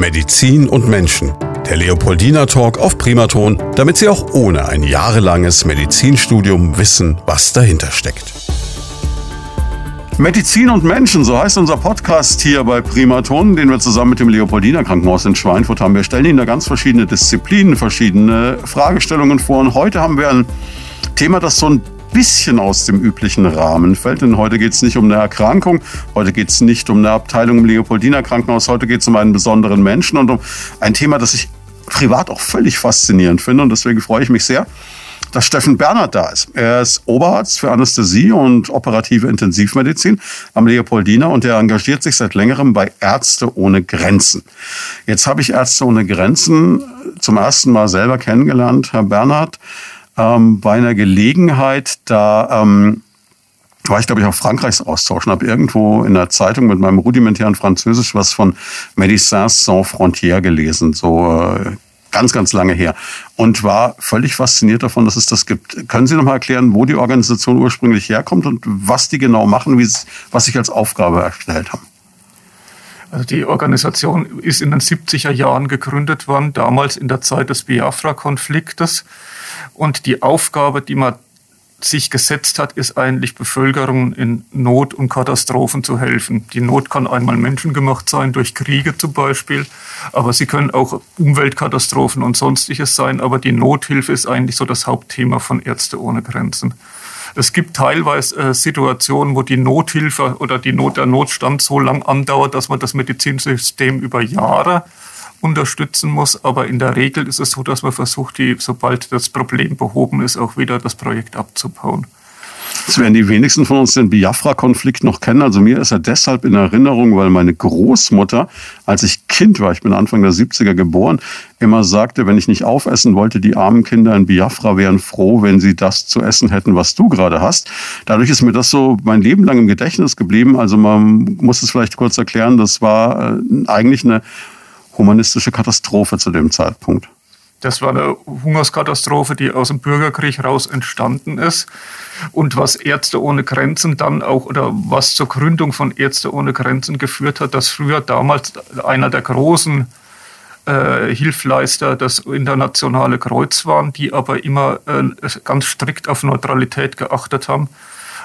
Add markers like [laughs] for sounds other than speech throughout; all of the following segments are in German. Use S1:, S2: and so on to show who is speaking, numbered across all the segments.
S1: Medizin und Menschen. Der Leopoldina Talk auf Primaton, damit Sie auch ohne ein jahrelanges Medizinstudium wissen, was dahinter steckt. Medizin und Menschen, so heißt unser Podcast hier bei Primaton, den wir zusammen mit dem Leopoldina Krankenhaus in Schweinfurt haben. Wir stellen Ihnen da ganz verschiedene Disziplinen, verschiedene Fragestellungen vor. Und heute haben wir ein Thema, das so ein bisschen aus dem üblichen Rahmen fällt. Denn heute geht es nicht um eine Erkrankung, heute geht es nicht um eine Abteilung im Leopoldiner Krankenhaus, heute geht es um einen besonderen Menschen und um ein Thema, das ich privat auch völlig faszinierend finde. Und deswegen freue ich mich sehr, dass Steffen Bernhard da ist. Er ist Oberarzt für Anästhesie und operative Intensivmedizin am Leopoldiner und er engagiert sich seit längerem bei Ärzte ohne Grenzen. Jetzt habe ich Ärzte ohne Grenzen zum ersten Mal selber kennengelernt, Herr Bernhard ähm, bei einer Gelegenheit, da ähm, war ich, glaube ich, auf Frankreichs Austausch und habe irgendwo in der Zeitung mit meinem rudimentären Französisch was von Médecins Sans Frontières gelesen, so äh, ganz, ganz lange her. Und war völlig fasziniert davon, dass es das gibt. Können Sie noch mal erklären, wo die Organisation ursprünglich herkommt und was die genau machen, was sich als Aufgabe erstellt haben?
S2: Also die Organisation ist in den 70er Jahren gegründet worden, damals in der Zeit des Biafra-Konfliktes. Und die Aufgabe, die man sich gesetzt hat, ist eigentlich Bevölkerung in Not und Katastrophen zu helfen. Die Not kann einmal menschengemacht sein, durch Kriege zum Beispiel, aber sie können auch Umweltkatastrophen und sonstiges sein, aber die Nothilfe ist eigentlich so das Hauptthema von Ärzte ohne Grenzen. Es gibt teilweise äh, Situationen, wo die Nothilfe oder die Not, der Notstand so lang andauert, dass man das Medizinsystem über Jahre unterstützen muss. Aber in der Regel ist es so, dass man versucht, die, sobald das Problem behoben ist, auch wieder das Projekt abzubauen.
S1: Das werden die wenigsten von uns den Biafra-Konflikt noch kennen. Also mir ist er deshalb in Erinnerung, weil meine Großmutter, als ich Kind war, ich bin Anfang der 70er geboren, immer sagte, wenn ich nicht aufessen wollte, die armen Kinder in Biafra wären froh, wenn sie das zu essen hätten, was du gerade hast. Dadurch ist mir das so mein Leben lang im Gedächtnis geblieben. Also man muss es vielleicht kurz erklären, das war äh, eigentlich eine humanistische Katastrophe zu dem Zeitpunkt.
S2: Das war eine Hungerskatastrophe, die aus dem Bürgerkrieg raus entstanden ist. Und was Ärzte ohne Grenzen dann auch, oder was zur Gründung von Ärzte ohne Grenzen geführt hat, dass früher damals einer der großen äh, Hilfleister das internationale Kreuz waren, die aber immer äh, ganz strikt auf Neutralität geachtet haben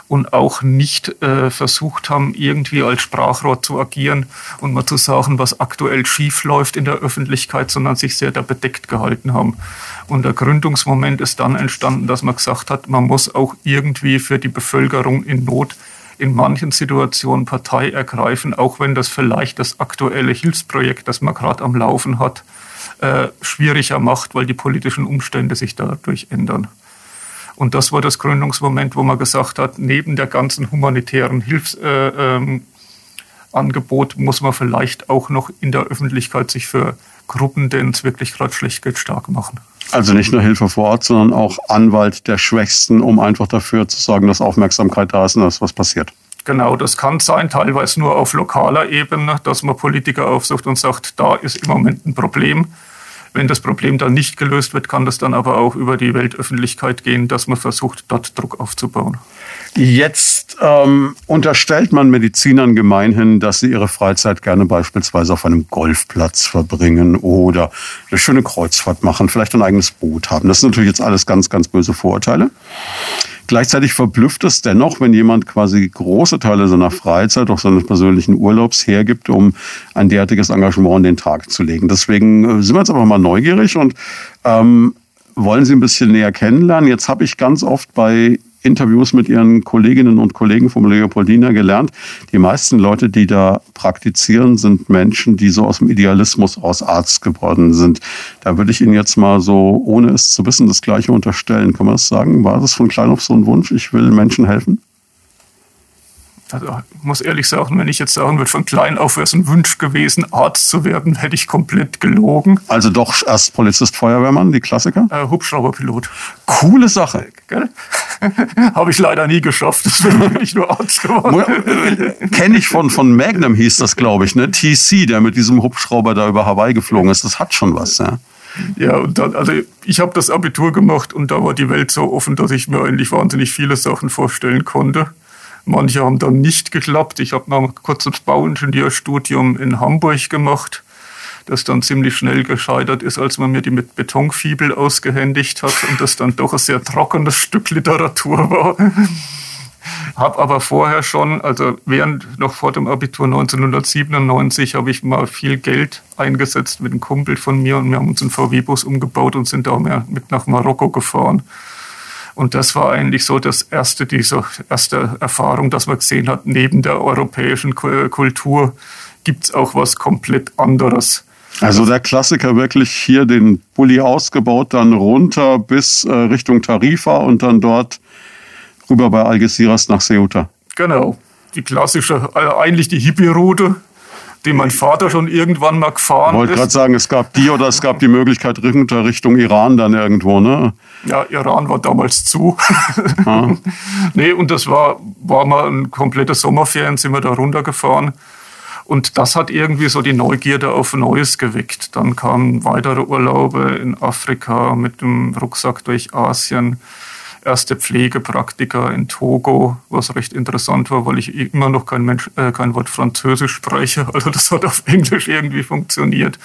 S2: und auch nicht äh, versucht haben, irgendwie als Sprachrohr zu agieren und mal zu sagen, was aktuell schief läuft in der Öffentlichkeit, sondern sich sehr da bedeckt gehalten haben. Und der Gründungsmoment ist dann entstanden, dass man gesagt hat, man muss auch irgendwie für die Bevölkerung in Not in manchen Situationen Partei ergreifen, auch wenn das vielleicht das aktuelle Hilfsprojekt, das man gerade am Laufen hat, äh, schwieriger macht, weil die politischen Umstände sich dadurch ändern. Und das war das Gründungsmoment, wo man gesagt hat, neben der ganzen humanitären Hilfsangebot äh, ähm, muss man vielleicht auch noch in der Öffentlichkeit sich für Gruppen, denen es wirklich gerade schlecht geht, stark machen.
S1: Also nicht nur Hilfe vor Ort, sondern auch Anwalt der Schwächsten, um einfach dafür zu sorgen, dass Aufmerksamkeit da ist und dass was passiert.
S2: Genau, das kann sein, teilweise nur auf lokaler Ebene, dass man Politiker aufsucht und sagt, da ist im Moment ein Problem wenn das Problem dann nicht gelöst wird, kann das dann aber auch über die Weltöffentlichkeit gehen, dass man versucht, dort Druck aufzubauen.
S1: Jetzt ähm, unterstellt man Medizinern gemeinhin, dass sie ihre Freizeit gerne beispielsweise auf einem Golfplatz verbringen oder eine schöne Kreuzfahrt machen, vielleicht ein eigenes Boot haben. Das sind natürlich jetzt alles ganz, ganz böse Vorurteile. Gleichzeitig verblüfft es dennoch, wenn jemand quasi große Teile seiner Freizeit, auch seines persönlichen Urlaubs hergibt, um ein derartiges Engagement in den Tag zu legen. Deswegen äh, sind wir jetzt einfach mal neugierig und ähm, wollen Sie ein bisschen näher kennenlernen. Jetzt habe ich ganz oft bei Interviews mit ihren Kolleginnen und Kollegen vom Leopoldina gelernt. Die meisten Leute, die da praktizieren, sind Menschen, die so aus dem Idealismus aus Arzt geworden sind. Da würde ich Ihnen jetzt mal so, ohne es zu wissen, das Gleiche unterstellen. Kann man das sagen? War das von klein auf so ein Wunsch? Ich will Menschen helfen?
S2: Also ich muss ehrlich sagen, wenn ich jetzt sagen würde, von klein auf wäre es ein Wunsch gewesen, Arzt zu werden, hätte ich komplett gelogen.
S1: Also doch erst Polizist, Feuerwehrmann, die Klassiker?
S2: Äh, Hubschrauberpilot.
S1: Coole Sache. Gell? [laughs]
S2: Habe ich leider nie geschafft, deswegen bin ich nur Arzt geworden.
S1: Kenne ich von, von Magnum hieß das, glaube ich, ne? TC, der mit diesem Hubschrauber da über Hawaii geflogen ist. Das hat schon was, ja.
S2: Ja, und dann, also ich habe das Abitur gemacht und da war die Welt so offen, dass ich mir eigentlich wahnsinnig viele Sachen vorstellen konnte. Manche haben dann nicht geklappt. Ich habe noch kurz das Bauingenieurstudium in Hamburg gemacht. das dann ziemlich schnell gescheitert ist, als man mir die mit Betonfibel ausgehändigt hat und das dann doch ein sehr trockenes Stück Literatur war. [laughs] Hab aber vorher schon, also während noch vor dem Abitur 1997, habe ich mal viel Geld eingesetzt mit einem Kumpel von mir und wir haben uns einen VW-Bus umgebaut und sind da mit nach Marokko gefahren. Und das war eigentlich so das erste, diese erste Erfahrung, dass man gesehen hat, neben der europäischen Kultur gibt es auch was komplett anderes.
S1: Also der Klassiker wirklich hier den Bulli ausgebaut, dann runter bis äh, Richtung Tarifa und dann dort rüber bei Algeciras nach Ceuta.
S2: Genau, die klassische, also eigentlich die Hippie-Route, die mein Vater schon irgendwann mal gefahren
S1: ich wollte gerade sagen, es gab die oder es gab die Möglichkeit runter Richtung Iran dann irgendwo, ne?
S2: Ja, Iran war damals zu. Ah. [laughs] nee, und das war, war mal ein komplettes Sommerferien, sind wir da runtergefahren. Und das hat irgendwie so die Neugierde auf Neues geweckt. Dann kamen weitere Urlaube in Afrika mit dem Rucksack durch Asien erste Pflegepraktiker in Togo, was recht interessant war, weil ich immer noch kein, Mensch, äh, kein Wort Französisch spreche. [laughs] Also das hat auf Englisch irgendwie funktioniert.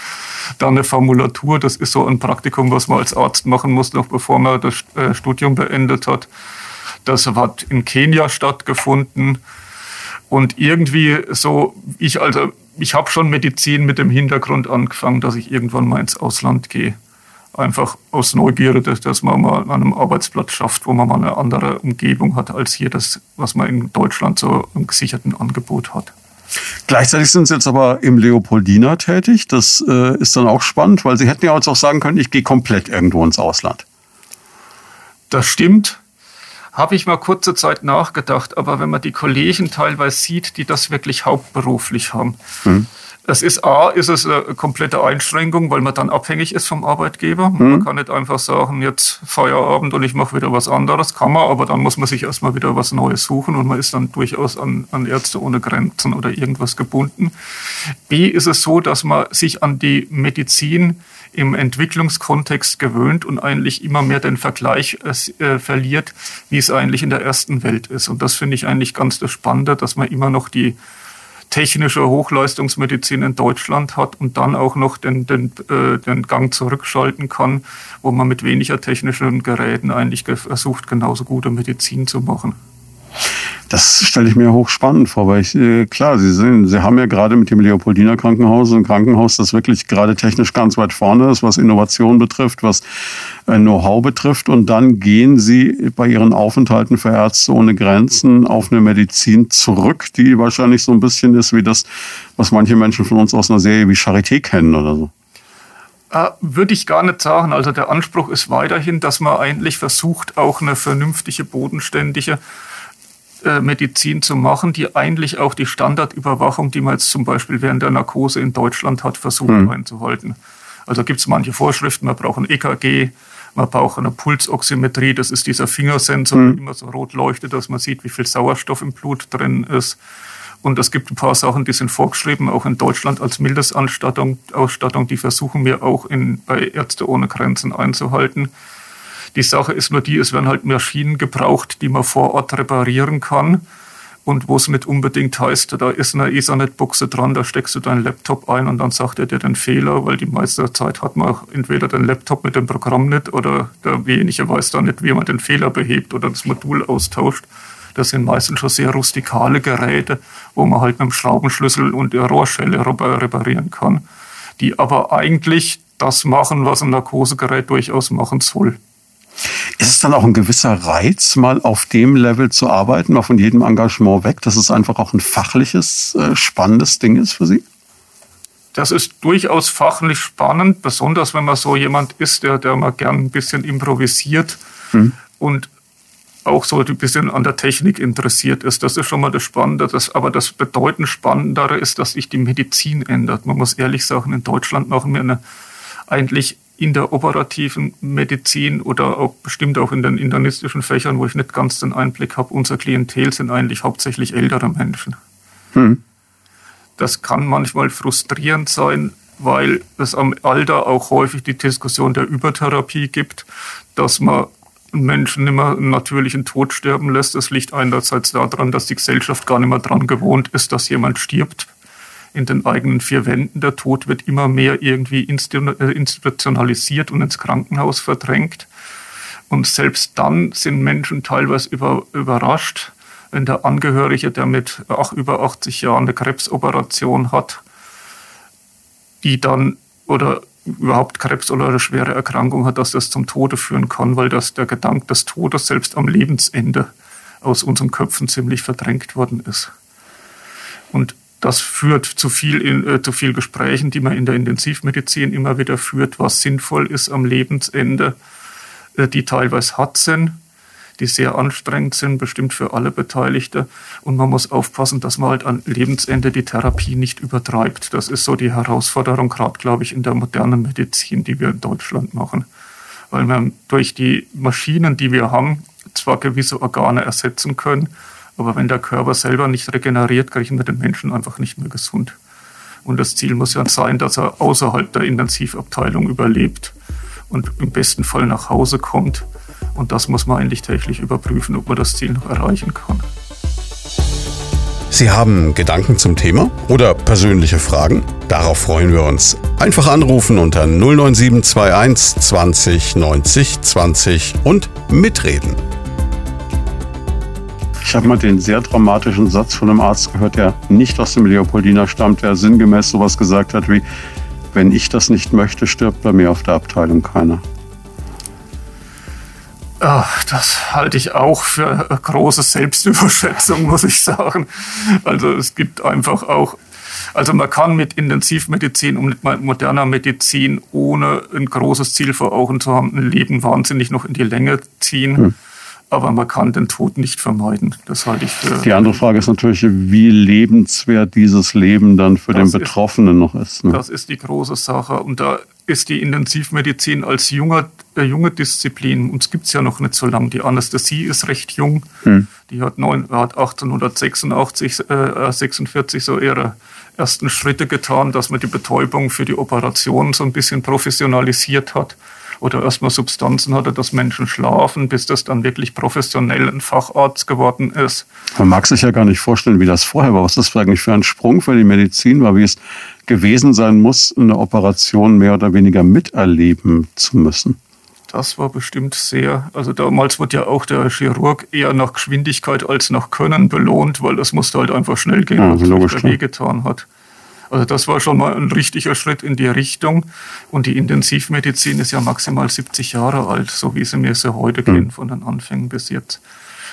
S2: Dann eine Formulatur, das ist so ein Praktikum, was man als Arzt machen muss, noch bevor man das äh, Studium beendet hat. Das hat in Kenia stattgefunden. Und irgendwie so, ich also, ich habe schon Medizin mit dem Hintergrund angefangen, dass ich irgendwann mal ins Ausland gehe einfach aus Neugierde, dass man mal an einem Arbeitsplatz schafft, wo man mal eine andere Umgebung hat als hier das, was man in Deutschland so im gesicherten Angebot hat.
S1: Gleichzeitig sind Sie jetzt aber im Leopoldina tätig. Das äh, ist dann auch spannend, weil Sie hätten ja jetzt auch sagen können, ich gehe komplett irgendwo ins Ausland.
S2: Das stimmt. Habe ich mal kurze Zeit nachgedacht, aber wenn man die Kollegen teilweise sieht, die das wirklich hauptberuflich haben, mhm. Das ist A, ist es eine komplette Einschränkung, weil man dann abhängig ist vom Arbeitgeber. Mhm. Man kann nicht einfach sagen, jetzt Feierabend und ich mache wieder was anderes. Kann man, aber dann muss man sich erstmal wieder was Neues suchen und man ist dann durchaus an, an Ärzte ohne Grenzen oder irgendwas gebunden. B ist es so, dass man sich an die Medizin im Entwicklungskontext gewöhnt und eigentlich immer mehr den Vergleich äh, verliert, wie es eigentlich in der ersten Welt ist. Und das finde ich eigentlich ganz das Spannende, dass man immer noch die technische Hochleistungsmedizin in Deutschland hat und dann auch noch den, den, äh, den Gang zurückschalten kann, wo man mit weniger technischen Geräten eigentlich versucht, genauso gute Medizin zu machen.
S1: Das stelle ich mir hochspannend vor, weil ich, äh, klar, Sie sehen, Sie haben ja gerade mit dem Leopoldiner Krankenhaus ein Krankenhaus, das wirklich gerade technisch ganz weit vorne ist, was Innovation betrifft, was äh, Know-how betrifft. Und dann gehen Sie bei Ihren Aufenthalten für Ärzte ohne Grenzen auf eine Medizin zurück, die wahrscheinlich so ein bisschen ist wie das, was manche Menschen von uns aus einer Serie wie Charité kennen oder so.
S2: Äh, würde ich gar nicht sagen. Also der Anspruch ist weiterhin, dass man eigentlich versucht, auch eine vernünftige, bodenständige Medizin zu machen, die eigentlich auch die Standardüberwachung, die man jetzt zum Beispiel während der Narkose in Deutschland hat, versucht mhm. einzuhalten. Also gibt es manche Vorschriften, man braucht ein EKG, man braucht eine Pulsoximetrie, das ist dieser Fingersensor, mhm. der immer so rot leuchtet, dass man sieht, wie viel Sauerstoff im Blut drin ist. Und es gibt ein paar Sachen, die sind vorgeschrieben, auch in Deutschland als Mildesausstattung, Ausstattung, die versuchen wir auch in, bei Ärzte ohne Grenzen einzuhalten. Die Sache ist nur die, es werden halt Maschinen gebraucht, die man vor Ort reparieren kann. Und wo es nicht unbedingt heißt, da ist eine Ethernet-Buchse dran, da steckst du deinen Laptop ein und dann sagt er dir den Fehler, weil die meiste Zeit hat man entweder den Laptop mit dem Programm nicht oder derjenige weiß da nicht, wie man den Fehler behebt oder das Modul austauscht. Das sind meistens schon sehr rustikale Geräte, wo man halt mit dem Schraubenschlüssel und der Rohrschelle reparieren kann, die aber eigentlich das machen, was ein Narkosegerät durchaus machen soll.
S1: Ist es dann auch ein gewisser Reiz, mal auf dem Level zu arbeiten, mal von jedem Engagement weg, dass es einfach auch ein fachliches, äh, spannendes Ding ist für Sie?
S2: Das ist durchaus fachlich spannend, besonders wenn man so jemand ist, der, der mal gern ein bisschen improvisiert mhm. und auch so ein bisschen an der Technik interessiert ist. Das ist schon mal das Spannende. Das, aber das bedeutend Spannendere ist, dass sich die Medizin ändert. Man muss ehrlich sagen, in Deutschland machen wir eine eigentlich in der operativen Medizin oder auch bestimmt auch in den internistischen Fächern, wo ich nicht ganz den Einblick habe, unser Klientel sind eigentlich hauptsächlich ältere Menschen. Hm. Das kann manchmal frustrierend sein, weil es am Alter auch häufig die Diskussion der Übertherapie gibt, dass man Menschen immer einen natürlichen Tod sterben lässt. Das liegt einerseits daran, dass die Gesellschaft gar nicht mehr daran gewohnt ist, dass jemand stirbt in den eigenen vier Wänden. Der Tod wird immer mehr irgendwie äh, institutionalisiert und ins Krankenhaus verdrängt. Und selbst dann sind Menschen teilweise über, überrascht, wenn der Angehörige, der mit ach, über 80 Jahren eine Krebsoperation hat, die dann oder überhaupt Krebs oder eine schwere Erkrankung hat, dass das zum Tode führen kann, weil das der Gedanke des Todes selbst am Lebensende aus unseren Köpfen ziemlich verdrängt worden ist. Und das führt zu viel, in, äh, zu viel Gesprächen, die man in der Intensivmedizin immer wieder führt, was sinnvoll ist am Lebensende, äh, die teilweise hart sind, die sehr anstrengend sind, bestimmt für alle Beteiligte. Und man muss aufpassen, dass man halt an Lebensende die Therapie nicht übertreibt. Das ist so die Herausforderung, gerade, glaube ich, in der modernen Medizin, die wir in Deutschland machen. Weil wir durch die Maschinen, die wir haben, zwar gewisse Organe ersetzen können, aber wenn der Körper selber nicht regeneriert, kriegen wir den Menschen einfach nicht mehr gesund. Und das Ziel muss ja sein, dass er außerhalb der Intensivabteilung überlebt und im besten Fall nach Hause kommt. Und das muss man eigentlich täglich überprüfen, ob man das Ziel noch erreichen kann.
S1: Sie haben Gedanken zum Thema oder persönliche Fragen? Darauf freuen wir uns. Einfach anrufen unter 09721 20 90 20 und mitreden. Ich habe mal den sehr dramatischen Satz von einem Arzt gehört, der nicht aus dem Leopoldiner stammt, der sinngemäß sowas gesagt hat wie, wenn ich das nicht möchte, stirbt bei mir auf der Abteilung keiner.
S2: Ach, das halte ich auch für große Selbstüberschätzung, muss ich sagen. Also es gibt einfach auch, also man kann mit Intensivmedizin und mit moderner Medizin, ohne ein großes Ziel vor Augen zu haben, ein Leben wahnsinnig noch in die Länge ziehen. Hm aber man kann den Tod nicht vermeiden. Das halte ich für.
S1: Die andere Frage ist natürlich, wie lebenswert dieses Leben dann für den Betroffenen ist, noch ist.
S2: Ne? Das ist die große Sache. Und da ist die Intensivmedizin als junger, äh, junge Disziplin, uns gibt es ja noch nicht so lange. Die Anästhesie ist recht jung. Hm. Die hat, neun, hat 1886, äh, 46 so ihre ersten Schritte getan, dass man die Betäubung für die Operation so ein bisschen professionalisiert hat oder erstmal Substanzen hatte, dass Menschen schlafen, bis das dann wirklich professionell ein Facharzt geworden ist.
S1: Man mag sich ja gar nicht vorstellen, wie das vorher war. Was das eigentlich für ein Sprung für die Medizin war, wie es gewesen sein muss, eine Operation mehr oder weniger miterleben zu müssen.
S2: Das war bestimmt sehr, also damals wurde ja auch der Chirurg eher nach Geschwindigkeit als nach Können belohnt, weil das musste halt einfach schnell gehen, ja, was logisch, der getan hat. Also das war schon mal ein richtiger Schritt in die Richtung. Und die Intensivmedizin ist ja maximal 70 Jahre alt, so wie sie mir so heute mhm. kennen, von den Anfängen bis jetzt.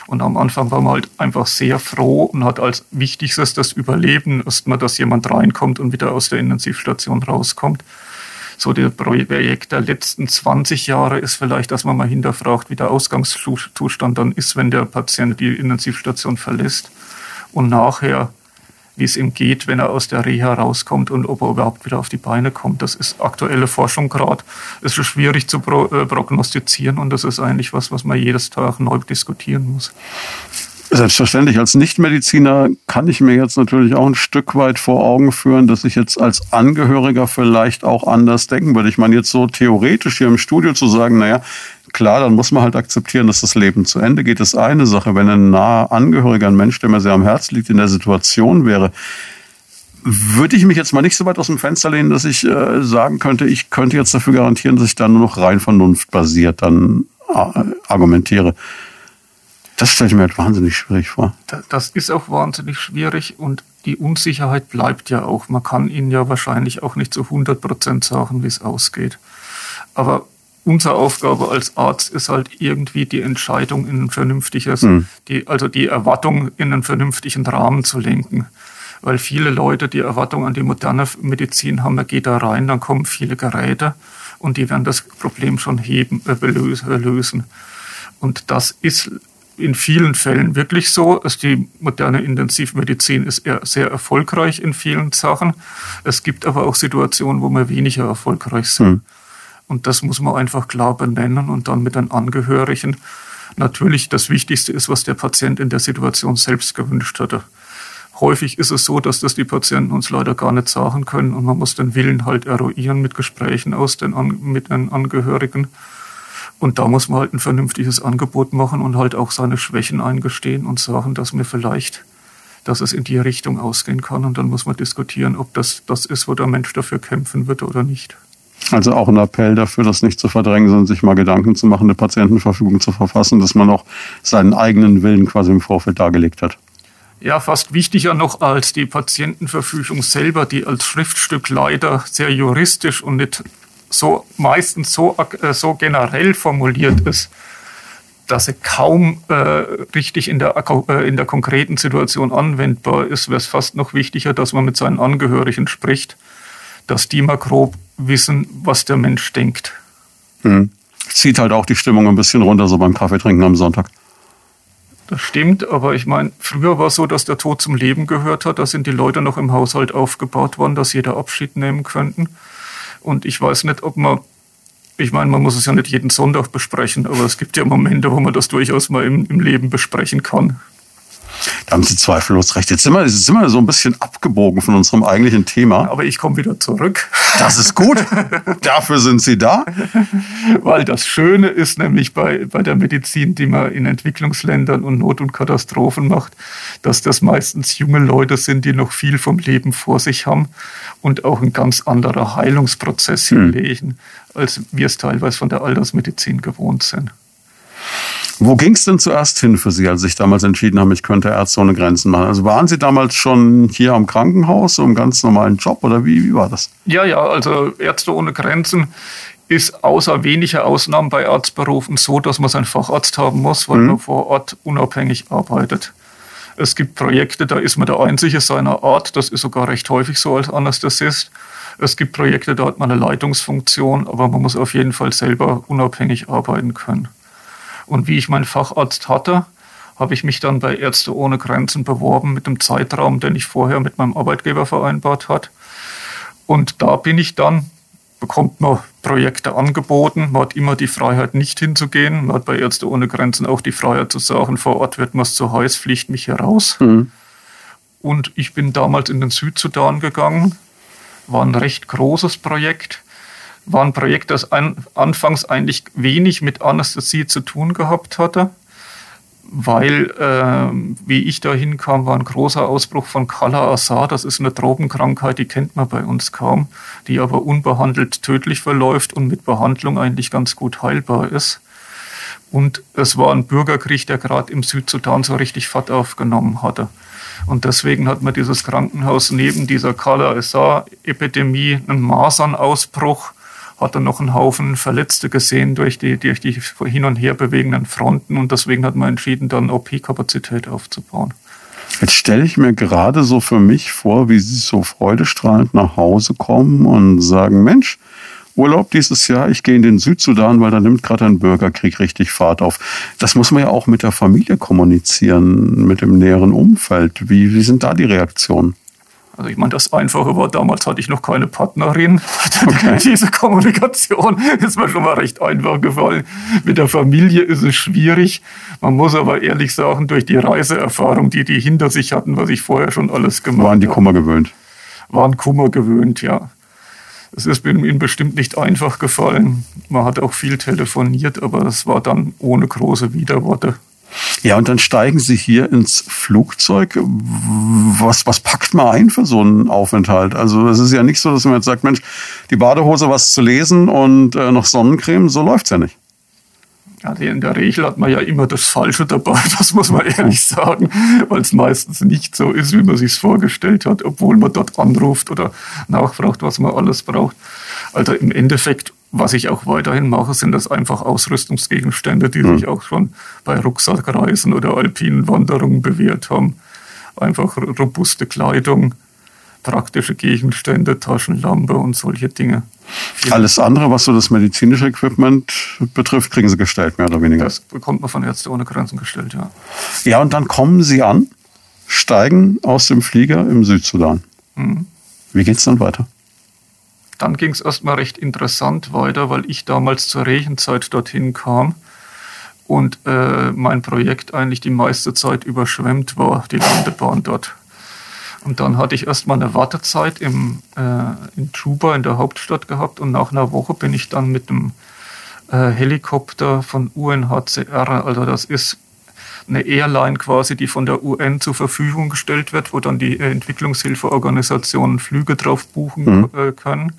S2: Und am Anfang war man halt einfach sehr froh und hat als wichtigstes das Überleben, erstmal, dass jemand reinkommt und wieder aus der Intensivstation rauskommt. So der Projekt der letzten 20 Jahre ist vielleicht, dass man mal hinterfragt, wie der Ausgangszustand dann ist, wenn der Patient die Intensivstation verlässt. Und nachher wie es ihm geht, wenn er aus der Reha rauskommt und ob er überhaupt wieder auf die Beine kommt. Das ist aktuelle Forschung gerade. Es ist schwierig zu äh, prognostizieren und das ist eigentlich was, was man jedes Tag neu diskutieren muss.
S1: Selbstverständlich, als Nichtmediziner kann ich mir jetzt natürlich auch ein Stück weit vor Augen führen, dass ich jetzt als Angehöriger vielleicht auch anders denken würde. Ich meine, jetzt so theoretisch hier im Studio zu sagen, naja, klar, dann muss man halt akzeptieren, dass das Leben zu Ende geht, Das ist eine Sache. Wenn ein naher Angehöriger, ein Mensch, der mir sehr am Herzen liegt, in der Situation wäre, würde ich mich jetzt mal nicht so weit aus dem Fenster lehnen, dass ich äh, sagen könnte, ich könnte jetzt dafür garantieren, dass ich dann nur noch rein vernunftbasiert dann äh, argumentiere. Das stelle ich mir halt wahnsinnig schwierig vor.
S2: Das ist auch wahnsinnig schwierig und die Unsicherheit bleibt ja auch. Man kann Ihnen ja wahrscheinlich auch nicht zu 100 Prozent sagen, wie es ausgeht. Aber unsere Aufgabe als Arzt ist halt irgendwie die Entscheidung in ein vernünftiges, mhm. die, also die Erwartung in einen vernünftigen Rahmen zu lenken. Weil viele Leute die Erwartung an die moderne Medizin haben, man geht da rein, dann kommen viele Geräte und die werden das Problem schon heben, äh, lösen. Und das ist in vielen Fällen wirklich so. Also die moderne Intensivmedizin ist eher sehr erfolgreich in vielen Sachen. Es gibt aber auch Situationen, wo wir weniger erfolgreich sind. Mhm. Und das muss man einfach klar benennen und dann mit den Angehörigen. Natürlich das Wichtigste ist, was der Patient in der Situation selbst gewünscht hatte. Häufig ist es so, dass das die Patienten uns leider gar nicht sagen können und man muss den Willen halt eruieren mit Gesprächen aus den, mit den Angehörigen. Und da muss man halt ein vernünftiges Angebot machen und halt auch seine Schwächen eingestehen und sagen, dass wir vielleicht dass es in die Richtung ausgehen kann. Und dann muss man diskutieren, ob das das ist, wo der Mensch dafür kämpfen wird oder nicht.
S1: Also auch ein Appell dafür, das nicht zu verdrängen, sondern sich mal Gedanken zu machen, eine Patientenverfügung zu verfassen, dass man auch seinen eigenen Willen quasi im Vorfeld dargelegt hat.
S2: Ja, fast wichtiger noch als die Patientenverfügung selber, die als Schriftstück leider sehr juristisch und nicht so meistens so, äh, so generell formuliert ist, dass sie kaum äh, richtig in der, äh, in der konkreten Situation anwendbar ist, wäre es fast noch wichtiger, dass man mit seinen Angehörigen spricht, dass die mal grob wissen, was der Mensch denkt.
S1: Hm. Zieht halt auch die Stimmung ein bisschen runter, so beim Kaffeetrinken am Sonntag.
S2: Das stimmt, aber ich meine, früher war es so, dass der Tod zum Leben gehört hat. Da sind die Leute noch im Haushalt aufgebaut worden, dass jeder Abschied nehmen könnten. Und ich weiß nicht, ob man, ich meine, man muss es ja nicht jeden Sonntag besprechen, aber es gibt ja Momente, wo man das durchaus mal im, im Leben besprechen kann.
S1: Da haben Sie zweifellos recht. Jetzt sind wir, jetzt sind wir so ein bisschen abgebogen von unserem eigentlichen Thema.
S2: Aber ich komme wieder zurück.
S1: Das ist gut. [laughs] Dafür sind Sie da.
S2: Weil das Schöne ist nämlich bei, bei der Medizin, die man in Entwicklungsländern und Not- und Katastrophen macht, dass das meistens junge Leute sind, die noch viel vom Leben vor sich haben und auch ein ganz anderer Heilungsprozess hm. hinlegen, als wir es teilweise von der Altersmedizin gewohnt sind.
S1: Wo ging es denn zuerst hin für Sie, als Sie sich damals entschieden haben, ich könnte Ärzte ohne Grenzen machen? Also waren Sie damals schon hier am Krankenhaus, so im ganz normalen Job oder wie, wie war das?
S2: Ja, ja, also Ärzte ohne Grenzen ist außer weniger Ausnahmen bei Arztberufen so, dass man seinen Facharzt haben muss, weil mhm. man vor Ort unabhängig arbeitet. Es gibt Projekte, da ist man der Einzige seiner Art. Das ist sogar recht häufig so als Anästhesist. Es gibt Projekte, da hat man eine Leitungsfunktion, aber man muss auf jeden Fall selber unabhängig arbeiten können. Und wie ich meinen Facharzt hatte, habe ich mich dann bei Ärzte ohne Grenzen beworben mit dem Zeitraum, den ich vorher mit meinem Arbeitgeber vereinbart hat. Und da bin ich dann, bekommt man Projekte angeboten. Man hat immer die Freiheit, nicht hinzugehen. Man hat bei Ärzte ohne Grenzen auch die Freiheit zu sagen, vor Ort wird mir es zu heiß, fliegt mich hier raus. Mhm. Und ich bin damals in den Südsudan gegangen. War ein recht großes Projekt war ein Projekt, das an, anfangs eigentlich wenig mit Anästhesie zu tun gehabt hatte, weil, äh, wie ich da hinkam, war ein großer Ausbruch von Kala Azar. Das ist eine Tropenkrankheit, die kennt man bei uns kaum, die aber unbehandelt tödlich verläuft und mit Behandlung eigentlich ganz gut heilbar ist. Und es war ein Bürgerkrieg, der gerade im Südsudan so richtig Fahrt aufgenommen hatte. Und deswegen hat man dieses Krankenhaus neben dieser Kala Azar-Epidemie einen Masernausbruch hat er noch einen Haufen Verletzte gesehen durch die, durch die hin und her bewegenden Fronten und deswegen hat man entschieden, dann OP-Kapazität aufzubauen.
S1: Jetzt stelle ich mir gerade so für mich vor, wie Sie so freudestrahlend nach Hause kommen und sagen, Mensch, Urlaub dieses Jahr, ich gehe in den Südsudan, weil da nimmt gerade ein Bürgerkrieg richtig Fahrt auf. Das muss man ja auch mit der Familie kommunizieren, mit dem näheren Umfeld. Wie, wie sind da die Reaktionen?
S2: Also ich meine, das Einfache war, damals hatte ich noch keine Partnerin. [laughs] Okay. Diese Kommunikation [laughs] ist mir schon mal recht einfach gefallen. Mit der Familie ist es schwierig. Man muss aber ehrlich sagen, durch die Reiseerfahrung, die die hinter sich hatten, was ich vorher schon alles gemacht habe.
S1: Waren die Kummer gewöhnt?
S2: Waren Kummer gewöhnt, ja. Es ist ihnen bestimmt nicht einfach gefallen. Man hat auch viel telefoniert, aber es war dann ohne große Widerworte.
S1: Ja, und dann steigen Sie hier ins Flugzeug. Was, was packt man ein für so einen Aufenthalt? Also es ist ja nicht so, dass man jetzt sagt, Mensch, die Badehose was zu lesen und äh, noch Sonnencreme, so läuft's ja nicht.
S2: Ja, in der Regel hat man ja immer das Falsche dabei, [laughs] das muss man ehrlich sagen, weil es meistens nicht so ist, wie man sich vorgestellt hat, obwohl man dort anruft oder nachfragt, was man alles braucht. Also im Endeffekt was ich auch weiterhin mache, sind das einfach Ausrüstungsgegenstände, die mhm. sich auch schon bei Rucksackreisen oder alpinen Wanderungen bewährt haben. Einfach robuste Kleidung, praktische Gegenstände, Taschenlampe und solche Dinge.
S1: Alles andere, was so das medizinische Equipment betrifft, kriegen Sie gestellt, mehr oder weniger?
S2: Das bekommt man von Ärzte ohne Grenzen gestellt, ja.
S1: Ja, und dann kommen Sie an, steigen aus dem Flieger im Südsudan. Mhm. Wie geht es dann weiter?
S2: Dann ging es erstmal recht interessant weiter, weil ich damals zur Regenzeit dorthin kam und äh, mein Projekt eigentlich die meiste Zeit überschwemmt war, die Landebahn dort. Und dann hatte ich erstmal eine Wartezeit im, äh, in Juba in der Hauptstadt gehabt und nach einer Woche bin ich dann mit dem äh, Helikopter von UNHCR, also das ist eine Airline quasi, die von der UN zur Verfügung gestellt wird, wo dann die Entwicklungshilfeorganisationen Flüge drauf buchen mhm. Äh, können.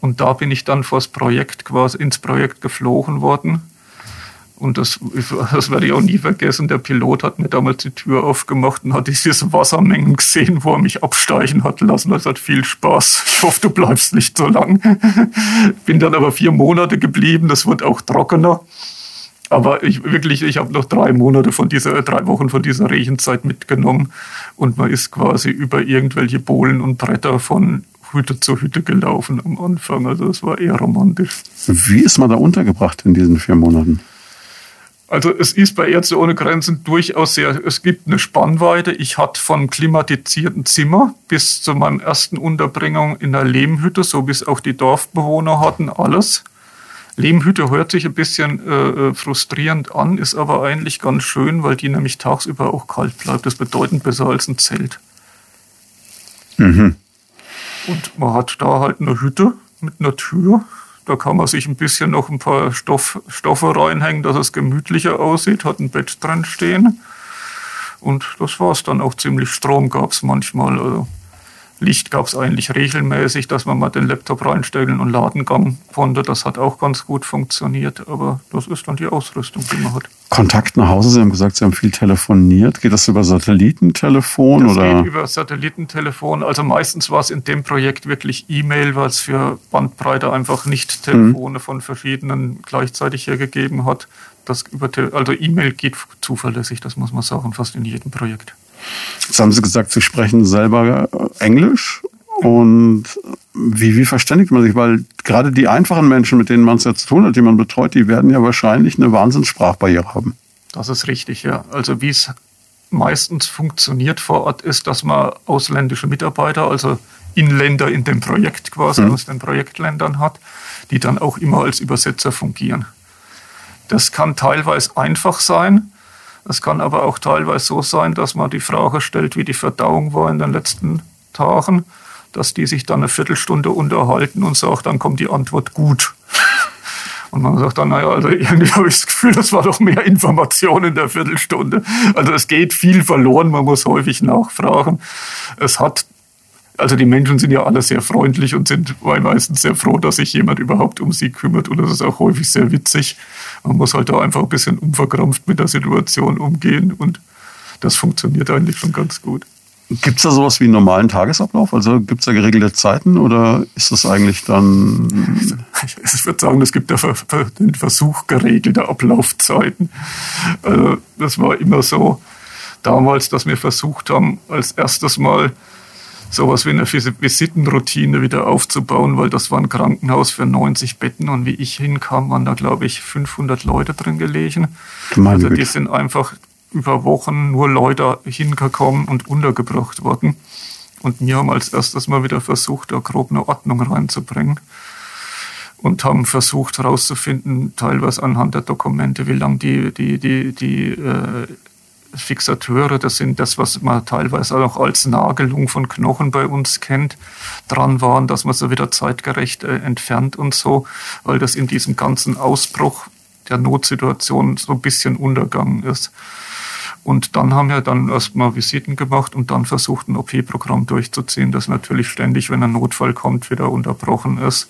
S2: Und da bin ich dann vors Projekt quasi ins Projekt geflogen worden. Und das, [laughs] das werde ich auch nie vergessen. Der Pilot hat mir damals die Tür aufgemacht und hat diese Wassermengen gesehen, wo er mich absteigen hat lassen. Das hat viel Spaß. Ich hoffe, du bleibst nicht so lang. [laughs] Bin dann aber vier Monate geblieben. Das wird auch trockener. Aber ich wirklich, ich habe noch drei Monate von dieser, drei Wochen von dieser Regenzeit mitgenommen und man ist quasi über irgendwelche Bohlen und Bretter von Hütte zu Hütte gelaufen am Anfang. Also das war eher romantisch.
S1: Wie ist man da untergebracht in diesen vier Monaten?
S2: Also es ist bei Ärzte ohne Grenzen durchaus sehr, es gibt eine Spannweite. Ich hatte von klimatisierten Zimmer bis zu meinem ersten Unterbringung in der Lehmhütte, so wie es auch die Dorfbewohner hatten, alles. Lehmhütte hört sich ein bisschen äh, äh, frustrierend an, ist aber eigentlich ganz schön, weil die nämlich tagsüber auch kalt bleibt. Das bedeutet besser als ein Zelt. Mhm. Und man hat da halt eine Hütte mit einer Tür da kann man sich ein bisschen noch ein paar Stoff, Stoffe reinhängen, dass es gemütlicher aussieht, hat ein Bett drin stehen. Und das war es dann auch ziemlich. Strom gab es manchmal. Also Licht gab es eigentlich regelmäßig, dass man mal den Laptop reinstellen und laden konnte. Das hat auch ganz gut funktioniert, aber das ist dann die Ausrüstung, die man hat.
S1: Kontakt nach Hause, Sie haben gesagt, Sie haben viel telefoniert. Geht das über Satellitentelefon?
S2: Das
S1: oder?
S2: geht über Satellitentelefon. Also meistens war es in dem Projekt wirklich E-Mail, weil es für Bandbreite einfach nicht Telefone mhm. von verschiedenen gleichzeitig hergegeben hat. Das über, also E-Mail geht zuverlässig, das muss man sagen, fast in jedem Projekt.
S1: Jetzt haben Sie gesagt, Sie sprechen selber Englisch. Und wie, wie verständigt man sich? Weil gerade die einfachen Menschen, mit denen man es ja zu tun hat, die man betreut, die werden ja wahrscheinlich eine Wahnsinnssprachbarriere haben.
S2: Das ist richtig, ja. Also wie es meistens funktioniert vor Ort ist, dass man ausländische Mitarbeiter, also Inländer in dem Projekt quasi, mhm. aus den Projektländern hat, die dann auch immer als Übersetzer fungieren. Das kann teilweise einfach sein, es kann aber auch teilweise so sein, dass man die Frage stellt, wie die Verdauung war in den letzten Tagen, dass die sich dann eine Viertelstunde unterhalten und sagt, dann kommt die Antwort gut. [laughs] Und man sagt dann, naja, also irgendwie habe ich das Gefühl, das war doch mehr Information in der Viertelstunde. Also es geht viel verloren, man muss häufig nachfragen. Es hat also die Menschen sind ja alle sehr freundlich und sind meistens sehr froh, dass sich jemand überhaupt um sie kümmert. Und das ist auch häufig sehr witzig. Man muss halt da einfach ein bisschen unverkrampft mit der Situation umgehen. Und das funktioniert eigentlich schon ganz gut.
S1: Gibt es da sowas wie einen normalen Tagesablauf? Also gibt es da geregelte Zeiten oder ist das eigentlich dann. [laughs]
S2: Ich würde sagen, es gibt den Versuch geregelter Ablaufzeiten. Also das war immer so damals, dass wir versucht haben, als erstes Mal sowas wie eine Visitenroutine wieder aufzubauen, weil das war ein Krankenhaus für 90 Betten und wie ich hinkam, waren da, glaube ich, 500 Leute drin gelegen. also die sind einfach über Wochen nur Leute hingekommen und untergebracht worden. Und wir haben als erstes mal wieder versucht, da grob eine Ordnung reinzubringen und haben versucht herauszufinden, teilweise anhand der Dokumente, wie lang die, die, die, die äh, Fixateure, das sind das, was man teilweise auch als Nagelung von Knochen bei uns kennt, dran waren, dass man sie wieder zeitgerecht äh, entfernt und so, weil das in diesem ganzen Ausbruch der Notsituation so ein bisschen untergangen ist. Und dann haben wir dann erstmal Visiten gemacht und dann versucht, ein OP-Programm durchzuziehen, das natürlich ständig, wenn ein Notfall kommt, wieder unterbrochen ist.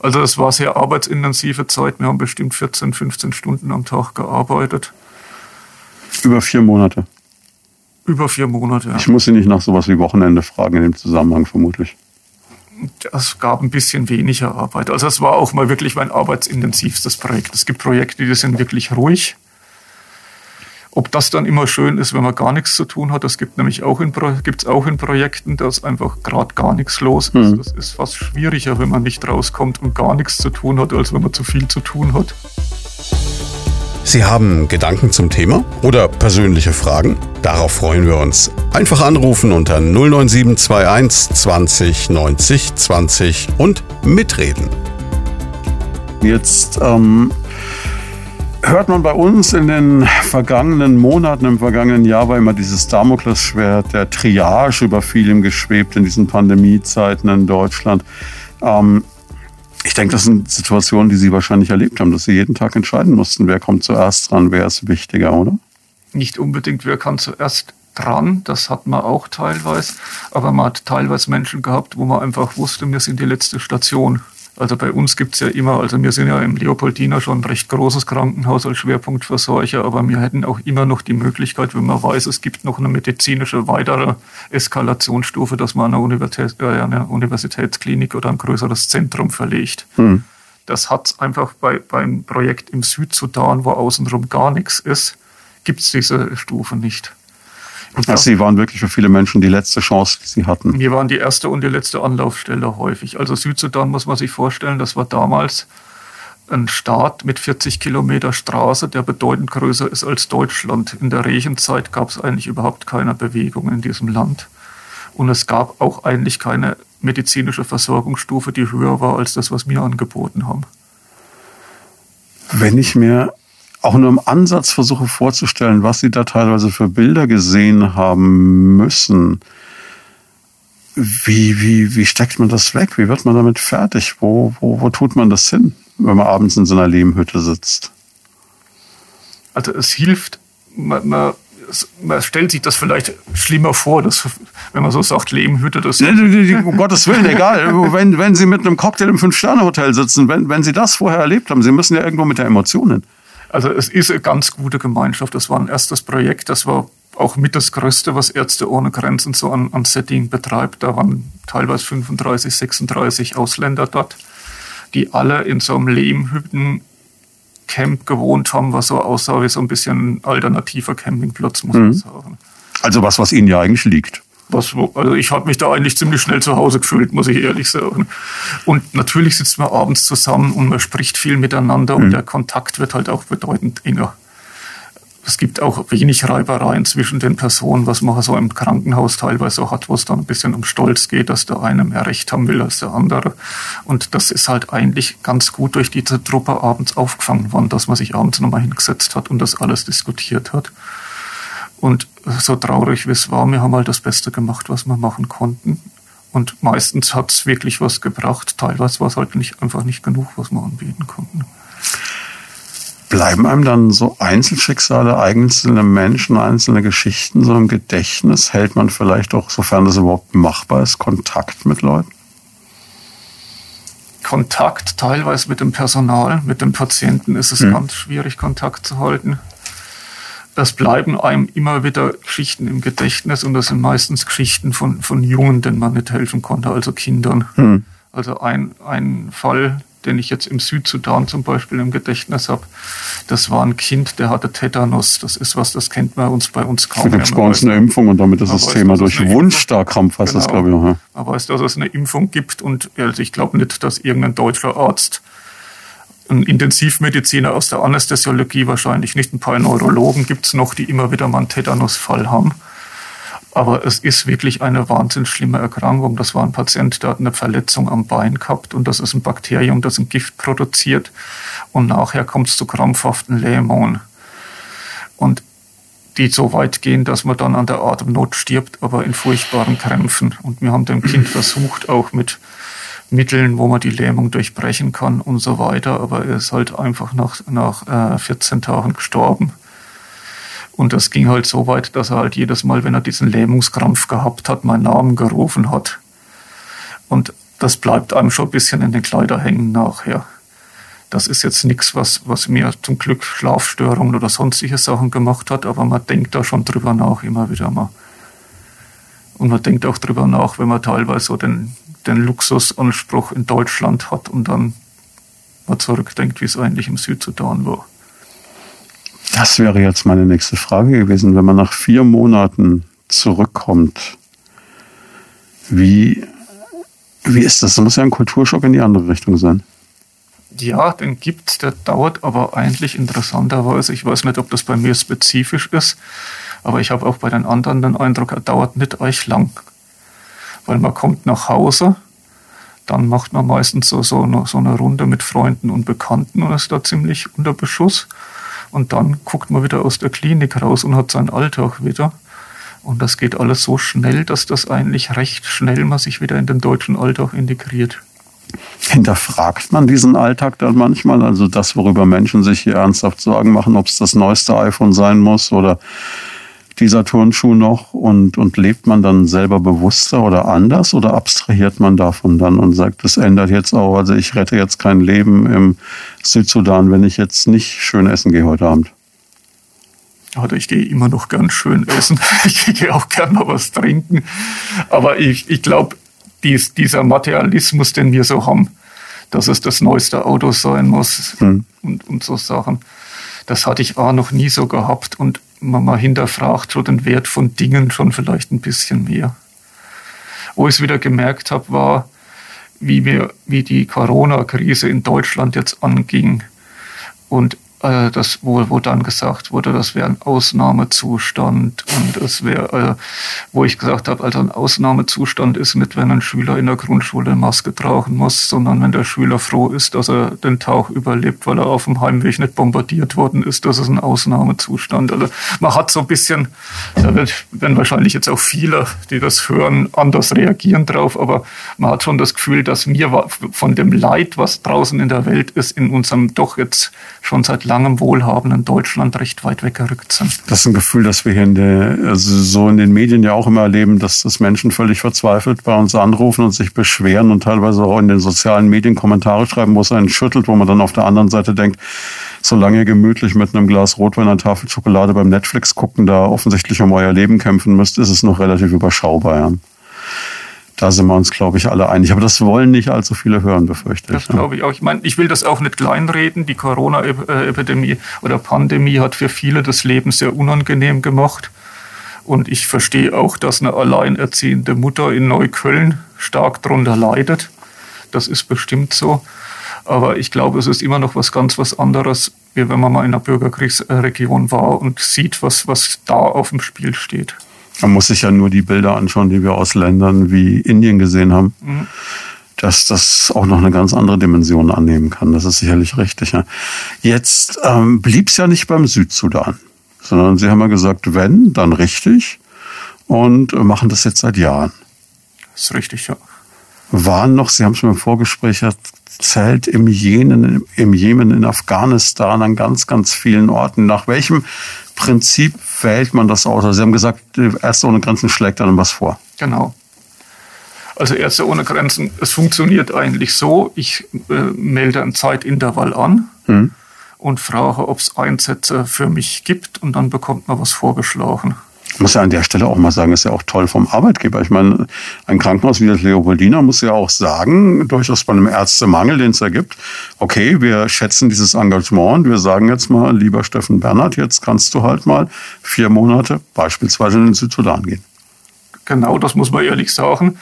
S2: Also es war sehr arbeitsintensive Zeit. Wir haben bestimmt 14, 15 Stunden am Tag gearbeitet.
S1: Über vier Monate.
S2: Über vier Monate, ja.
S1: Ich muss Sie nicht nach sowas wie Wochenende fragen in dem Zusammenhang vermutlich.
S2: Es gab ein bisschen weniger Arbeit. Also es war auch mal wirklich mein arbeitsintensivstes Projekt. Es gibt Projekte, die sind wirklich ruhig. Ob das dann immer schön ist, wenn man gar nichts zu tun hat, das gibt nämlich auch in, gibt's auch in Projekten, dass einfach gerade gar nichts los ist. Mhm. Das ist fast schwieriger, wenn man nicht rauskommt und gar nichts zu tun hat, als wenn man zu viel zu tun hat.
S1: Sie haben Gedanken zum Thema oder persönliche Fragen? Darauf freuen wir uns. Einfach anrufen unter 09721 20 90 20 und mitreden. Jetzt ähm, hört man bei uns in den vergangenen Monaten, im vergangenen Jahr war immer dieses Damoklesschwert der Triage über vielem geschwebt in diesen Pandemiezeiten in Deutschland. Ähm, ich denke, das sind Situationen, die Sie wahrscheinlich erlebt haben, dass Sie jeden Tag entscheiden mussten, wer kommt zuerst dran, wer ist wichtiger, oder?
S2: nicht unbedingt, wer kann zuerst dran, das hat man auch teilweise, aber man hat teilweise Menschen gehabt, wo man einfach wusste, wir sind die letzte Station. Also bei uns gibt es ja immer, also wir sind ja im Leopoldiner schon ein recht großes Krankenhaus als Schwerpunkt für Seuche, aber wir hätten auch immer noch die Möglichkeit, wenn man weiß, es gibt noch eine medizinische weitere Eskalationsstufe, dass man eine, Universität, äh, eine Universitätsklinik oder ein größeres Zentrum verlegt. Hm. Das hat einfach bei, beim Projekt im Südsudan, wo außenrum gar nichts ist, gibt es diese Stufe nicht.
S1: Also Sie waren wirklich für viele Menschen die letzte Chance, die sie hatten.
S2: Wir waren die erste und die letzte Anlaufstelle häufig. Also Südsudan muss man sich vorstellen, das war damals ein Staat mit 40 Kilometer Straße, der bedeutend größer ist als Deutschland. In der Regenzeit gab es eigentlich überhaupt keine Bewegung in diesem Land. Und es gab auch eigentlich keine medizinische Versorgungsstufe, die höher war als das, was wir angeboten haben.
S1: Wenn ich mir auch nur im Ansatz versuche vorzustellen, was Sie da teilweise für Bilder gesehen haben müssen, wie, wie, wie steckt man das weg? Wie wird man damit fertig? Wo, wo, wo tut man das hin, wenn man abends in so einer Lehmhütte sitzt?
S2: Also es hilft, man, man, man stellt sich das vielleicht schlimmer vor, dass, wenn man so sagt, Lehmhütte, das. [laughs]
S1: um Gottes Willen, egal. wenn, wenn Sie mit einem Cocktail im Fünf-Sterne-Hotel sitzen, wenn, wenn Sie das vorher erlebt haben, Sie müssen ja irgendwo mit der Emotion hin.
S2: Also es ist eine ganz gute Gemeinschaft. Das war ein erstes Projekt, das war auch mit das Größte, was Ärzte ohne Grenzen so an, an Setting betreibt. Da waren teilweise 35, 36 Ausländer dort, die alle in so einem Lehmhütten Camp gewohnt haben, was so aussah wie so ein bisschen ein alternativer Campingplatz, muss man mhm. sagen.
S1: Also was, was Ihnen ja eigentlich liegt.
S2: Was, also ich habe mich da eigentlich ziemlich schnell zu Hause gefühlt, muss ich ehrlich sagen. Und natürlich sitzt man abends zusammen und man spricht viel miteinander mhm. und der Kontakt wird halt auch bedeutend enger. Es gibt auch wenig Reibereien zwischen den Personen, was man so im Krankenhaus teilweise hat, wo es dann ein bisschen um Stolz geht, dass der eine mehr Recht haben will als der andere. Und das ist halt eigentlich ganz gut durch diese Truppe abends aufgefangen worden, dass man sich abends nochmal hingesetzt hat und das alles diskutiert hat. Und so traurig wie es war, wir haben halt das Beste gemacht, was wir machen konnten. Und meistens hat es wirklich was gebracht. Teilweise war es halt nicht, einfach nicht genug, was wir anbieten konnten.
S1: Bleiben einem dann so Einzelschicksale, einzelne Menschen, einzelne Geschichten so im Gedächtnis? Hält man vielleicht auch, sofern das überhaupt machbar ist, Kontakt mit Leuten?
S2: Kontakt teilweise mit dem Personal, mit dem Patienten ist es hm. ganz schwierig, Kontakt zu halten. Es bleiben einem immer wieder Geschichten im Gedächtnis und das sind meistens Geschichten von, von Jungen, denen man nicht helfen konnte, also Kindern. Hm. Also ein, ein Fall, den ich jetzt im Südsudan zum Beispiel im Gedächtnis habe, das war ein Kind, der hatte Tetanus. Das ist was, das kennt man uns bei uns kaum.
S1: Da gibt es bei uns eine Impfung und damit ist das weiß, Thema durch Wunschstarkrampf, heißt genau. das, glaube ich. Ja.
S2: Man weiß, dass es eine Impfung gibt und also ich glaube nicht, dass irgendein deutscher Arzt ein Intensivmediziner aus der Anästhesiologie wahrscheinlich nicht. Ein paar Neurologen gibt es noch, die immer wieder mal einen Tetanusfall haben. Aber es ist wirklich eine wahnsinnig schlimme Erkrankung. Das war ein Patient, der hat eine Verletzung am Bein gehabt und das ist ein Bakterium, das ein Gift produziert und nachher kommt es zu krampfhaften Lähmungen. Und die so weit gehen, dass man dann an der Atemnot stirbt, aber in furchtbaren Krämpfen. Und wir haben dem Kind versucht, auch mit Mitteln, wo man die Lähmung durchbrechen kann und so weiter, aber er ist halt einfach nach, nach äh, 14 Tagen gestorben. Und das ging halt so weit, dass er halt jedes Mal, wenn er diesen Lähmungskrampf gehabt hat, meinen Namen gerufen hat. Und das bleibt einem schon ein bisschen in den Kleider hängen nachher. Das ist jetzt nichts, was, was mir zum Glück Schlafstörungen oder sonstige Sachen gemacht hat, aber man denkt da schon drüber nach, immer wieder mal. Und man denkt auch drüber nach, wenn man teilweise so den, den Luxusanspruch in Deutschland hat und dann mal zurückdenkt, wie es eigentlich im Südsudan war.
S1: Das wäre jetzt meine nächste Frage gewesen. Wenn man nach vier Monaten zurückkommt, wie, wie ist das? Das muss ja ein Kulturschock in die andere Richtung sein.
S2: Ja, den gibt der dauert aber eigentlich interessanterweise. Ich weiß nicht, ob das bei mir spezifisch ist, aber ich habe auch bei den anderen den Eindruck, er dauert nicht euch lang. Weil man kommt nach Hause, dann macht man meistens so, so, eine, so eine Runde mit Freunden und Bekannten und ist da ziemlich unter Beschuss. Und dann guckt man wieder aus der Klinik raus und hat seinen Alltag wieder. Und das geht alles so schnell, dass das eigentlich recht schnell man sich wieder in den deutschen Alltag integriert.
S1: Hinterfragt man diesen Alltag dann manchmal? Also das, worüber Menschen sich hier ernsthaft Sorgen machen, ob es das neueste iPhone sein muss oder dieser Turnschuh noch und, und lebt man dann selber bewusster oder anders oder abstrahiert man davon dann und sagt, das ändert jetzt auch, also ich rette jetzt kein Leben im Südsudan, wenn ich jetzt nicht schön essen gehe heute Abend?
S2: Also ich gehe immer noch ganz schön essen. [laughs] Ich gehe auch gern mal was trinken. Aber ich, ich glaube, dies, dieser Materialismus, den wir so haben, dass es das neueste Auto sein muss hm. und, und so Sachen, das hatte ich auch noch nie so gehabt. Und man mal hinterfragt so den Wert von Dingen schon vielleicht ein bisschen mehr. Wo ich es wieder gemerkt habe, war, wie, wir, wie die Corona-Krise in Deutschland jetzt anging. Und äh, das, wo, wo dann gesagt wurde, das wäre ein Ausnahmezustand und es wäre, äh, wo ich gesagt habe, also ein Ausnahmezustand ist nicht, wenn ein Schüler in der Grundschule Maske tragen muss, sondern wenn der Schüler froh ist, dass er den Tauch überlebt, weil er auf dem Heimweg nicht bombardiert worden ist, das ist ein Ausnahmezustand. Also man hat so ein bisschen, da werden wahrscheinlich jetzt auch viele, die das hören, anders reagieren drauf, aber man hat schon das Gefühl, dass wir von dem Leid, was draußen in der Welt ist, in unserem doch jetzt schon seit langem wohlhabenden Deutschland recht weit weggerückt sind.
S1: Das ist ein Gefühl, das wir hier in der, also so in den Medien ja auch immer erleben, dass das Menschen völlig verzweifelt bei uns anrufen und sich beschweren und teilweise auch in den sozialen Medien Kommentare schreiben, wo es einen schüttelt, wo man dann auf der anderen Seite denkt, solange ihr gemütlich mit einem Glas Rotwein, einer Tafel Schokolade beim Netflix gucken, da offensichtlich um euer Leben kämpfen müsst, ist es noch relativ überschaubar. Ja. Da sind wir uns, glaube ich, alle einig. Aber das wollen nicht allzu viele hören, befürchte
S2: ich. Das glaube ich auch. Ich meine, ich will das auch nicht kleinreden. Die Corona-Epidemie oder Pandemie hat für viele das Leben sehr unangenehm gemacht. Und ich verstehe auch, dass eine alleinerziehende Mutter in Neukölln stark darunter leidet. Das ist bestimmt so. Aber ich glaube, es ist immer noch was ganz was anderes, wie wenn man mal in einer Bürgerkriegsregion war und sieht, was, was da auf dem Spiel steht.
S1: Man muss sich ja nur die Bilder anschauen, die wir aus Ländern wie Indien gesehen haben. Mhm. Dass das auch noch eine ganz andere Dimension annehmen kann. Das ist sicherlich richtig. Ja. Jetzt ähm, blieb es ja nicht beim Südsudan, sondern Sie haben ja gesagt, wenn, dann richtig und machen das jetzt seit Jahren.
S2: Das ist richtig, ja.
S1: Waren noch, Sie haben es mir im Vorgespräch erzählt, im Jemen, im Jemen, in Afghanistan, an ganz, ganz vielen Orten. Nach welchem Prinzip wählt man das aus? Also Sie haben gesagt, Ärzte ohne Grenzen schlägt dann was vor.
S2: Genau. Also Ärzte ohne Grenzen, es funktioniert eigentlich so, ich äh, melde ein Zeitintervall an hm. und frage, ob es Einsätze für mich gibt und dann bekommt man was vorgeschlagen.
S1: Ich muss ja an der Stelle auch mal sagen, ist ja auch toll vom Arbeitgeber. Ich meine, ein Krankenhaus wie das Leopoldina muss ja auch sagen, durchaus bei einem Ärztemangel, den es da gibt, okay, wir schätzen dieses Engagement und wir sagen jetzt mal, lieber Steffen Bernhard, jetzt kannst du halt mal vier Monate beispielsweise in den Südsudan gehen.
S2: Genau, das muss man ehrlich sagen.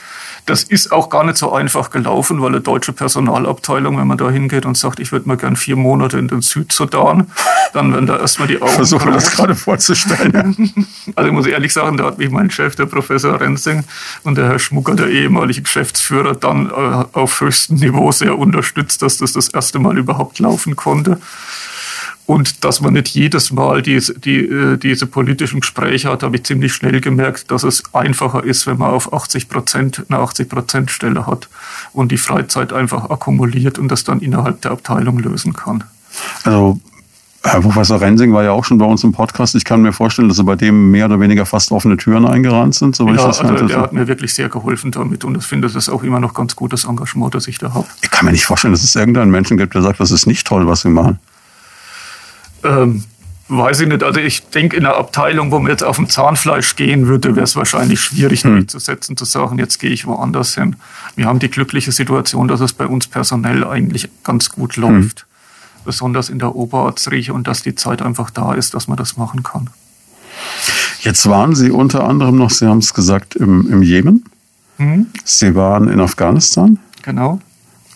S2: Das ist auch gar nicht so einfach gelaufen, weil eine deutsche Personalabteilung, wenn man da hingeht und sagt, ich würde mal gern vier Monate in den Südsudan, dann werden da erstmal die Augen. Ich
S1: versuche das gerade vorzustellen. [laughs]
S2: Also ich muss ehrlich sagen, da hat mich mein Chef, der Professor Rensing und der Herr Schmucker, der ehemalige Geschäftsführer, dann äh, auf höchstem Niveau sehr unterstützt, dass das das erste Mal überhaupt laufen konnte und dass man nicht jedes Mal diese, die, äh, diese politischen Gespräche hat, habe ich ziemlich schnell gemerkt, dass es einfacher ist, wenn man auf 80 Prozent eine 80 Prozent Stelle hat und die Freizeit einfach akkumuliert und das dann innerhalb der Abteilung lösen kann.
S1: Also Herr Professor Rensing war ja auch schon bei uns im Podcast. Ich kann mir vorstellen, dass er bei dem mehr oder weniger fast offene Türen eingerannt sind.
S2: So ja, also der hat mir wirklich sehr geholfen damit und ich finde das auch immer noch ganz gutes Engagement, das ich da habe.
S1: Ich kann mir nicht vorstellen, dass es irgendeinen Menschen gibt, der sagt, das ist nicht toll, was wir machen.
S2: Ähm, weiß ich nicht. Also ich denke, in einer Abteilung, wo man jetzt auf dem Zahnfleisch gehen würde, wäre es wahrscheinlich schwierig hm. durchzusetzen, zu sagen, jetzt gehe ich woanders hin. Wir haben die glückliche Situation, dass es bei uns personell eigentlich ganz gut hm. läuft. Hm. Besonders in der Oberarztrieche und dass die Zeit einfach da ist, dass man das machen kann.
S1: Jetzt waren Sie unter anderem noch, Sie haben es gesagt, im, im Jemen. Hm. Sie waren in Afghanistan.
S2: Genau.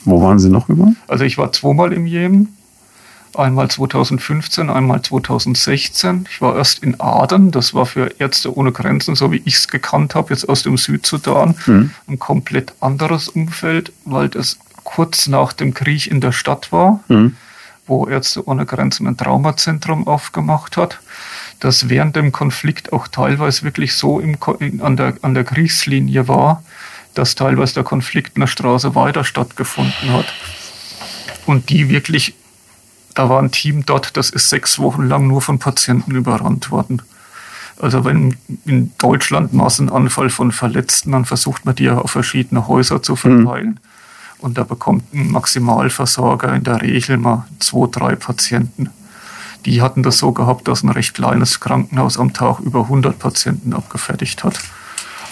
S1: Wo waren Sie noch überall?
S2: Also ich war zweimal im Jemen einmal 2015, einmal 2016. Ich war erst in Aden, das war für Ärzte ohne Grenzen, so wie ich es gekannt habe, jetzt aus dem Südsudan. Mhm. Ein komplett anderes Umfeld, weil das kurz nach dem Krieg in der Stadt war, mhm. wo Ärzte ohne Grenzen ein Traumazentrum aufgemacht hat. Das während dem Konflikt auch teilweise wirklich so im, an, der, an der Kriegslinie war, dass teilweise der Konflikt in der Straße weiter stattgefunden hat. Und die wirklich, da war ein Team dort, das ist sechs Wochen lang nur von Patienten überrannt worden. Also wenn in Deutschland Massenanfall von Verletzten, dann versucht man die ja auf verschiedene Häuser zu verteilen. Mhm. Und da bekommt ein Maximalversorger in der Regel mal zwei, drei Patienten. Die hatten das so gehabt, dass ein recht kleines Krankenhaus am Tag über 100 Patienten abgefertigt hat.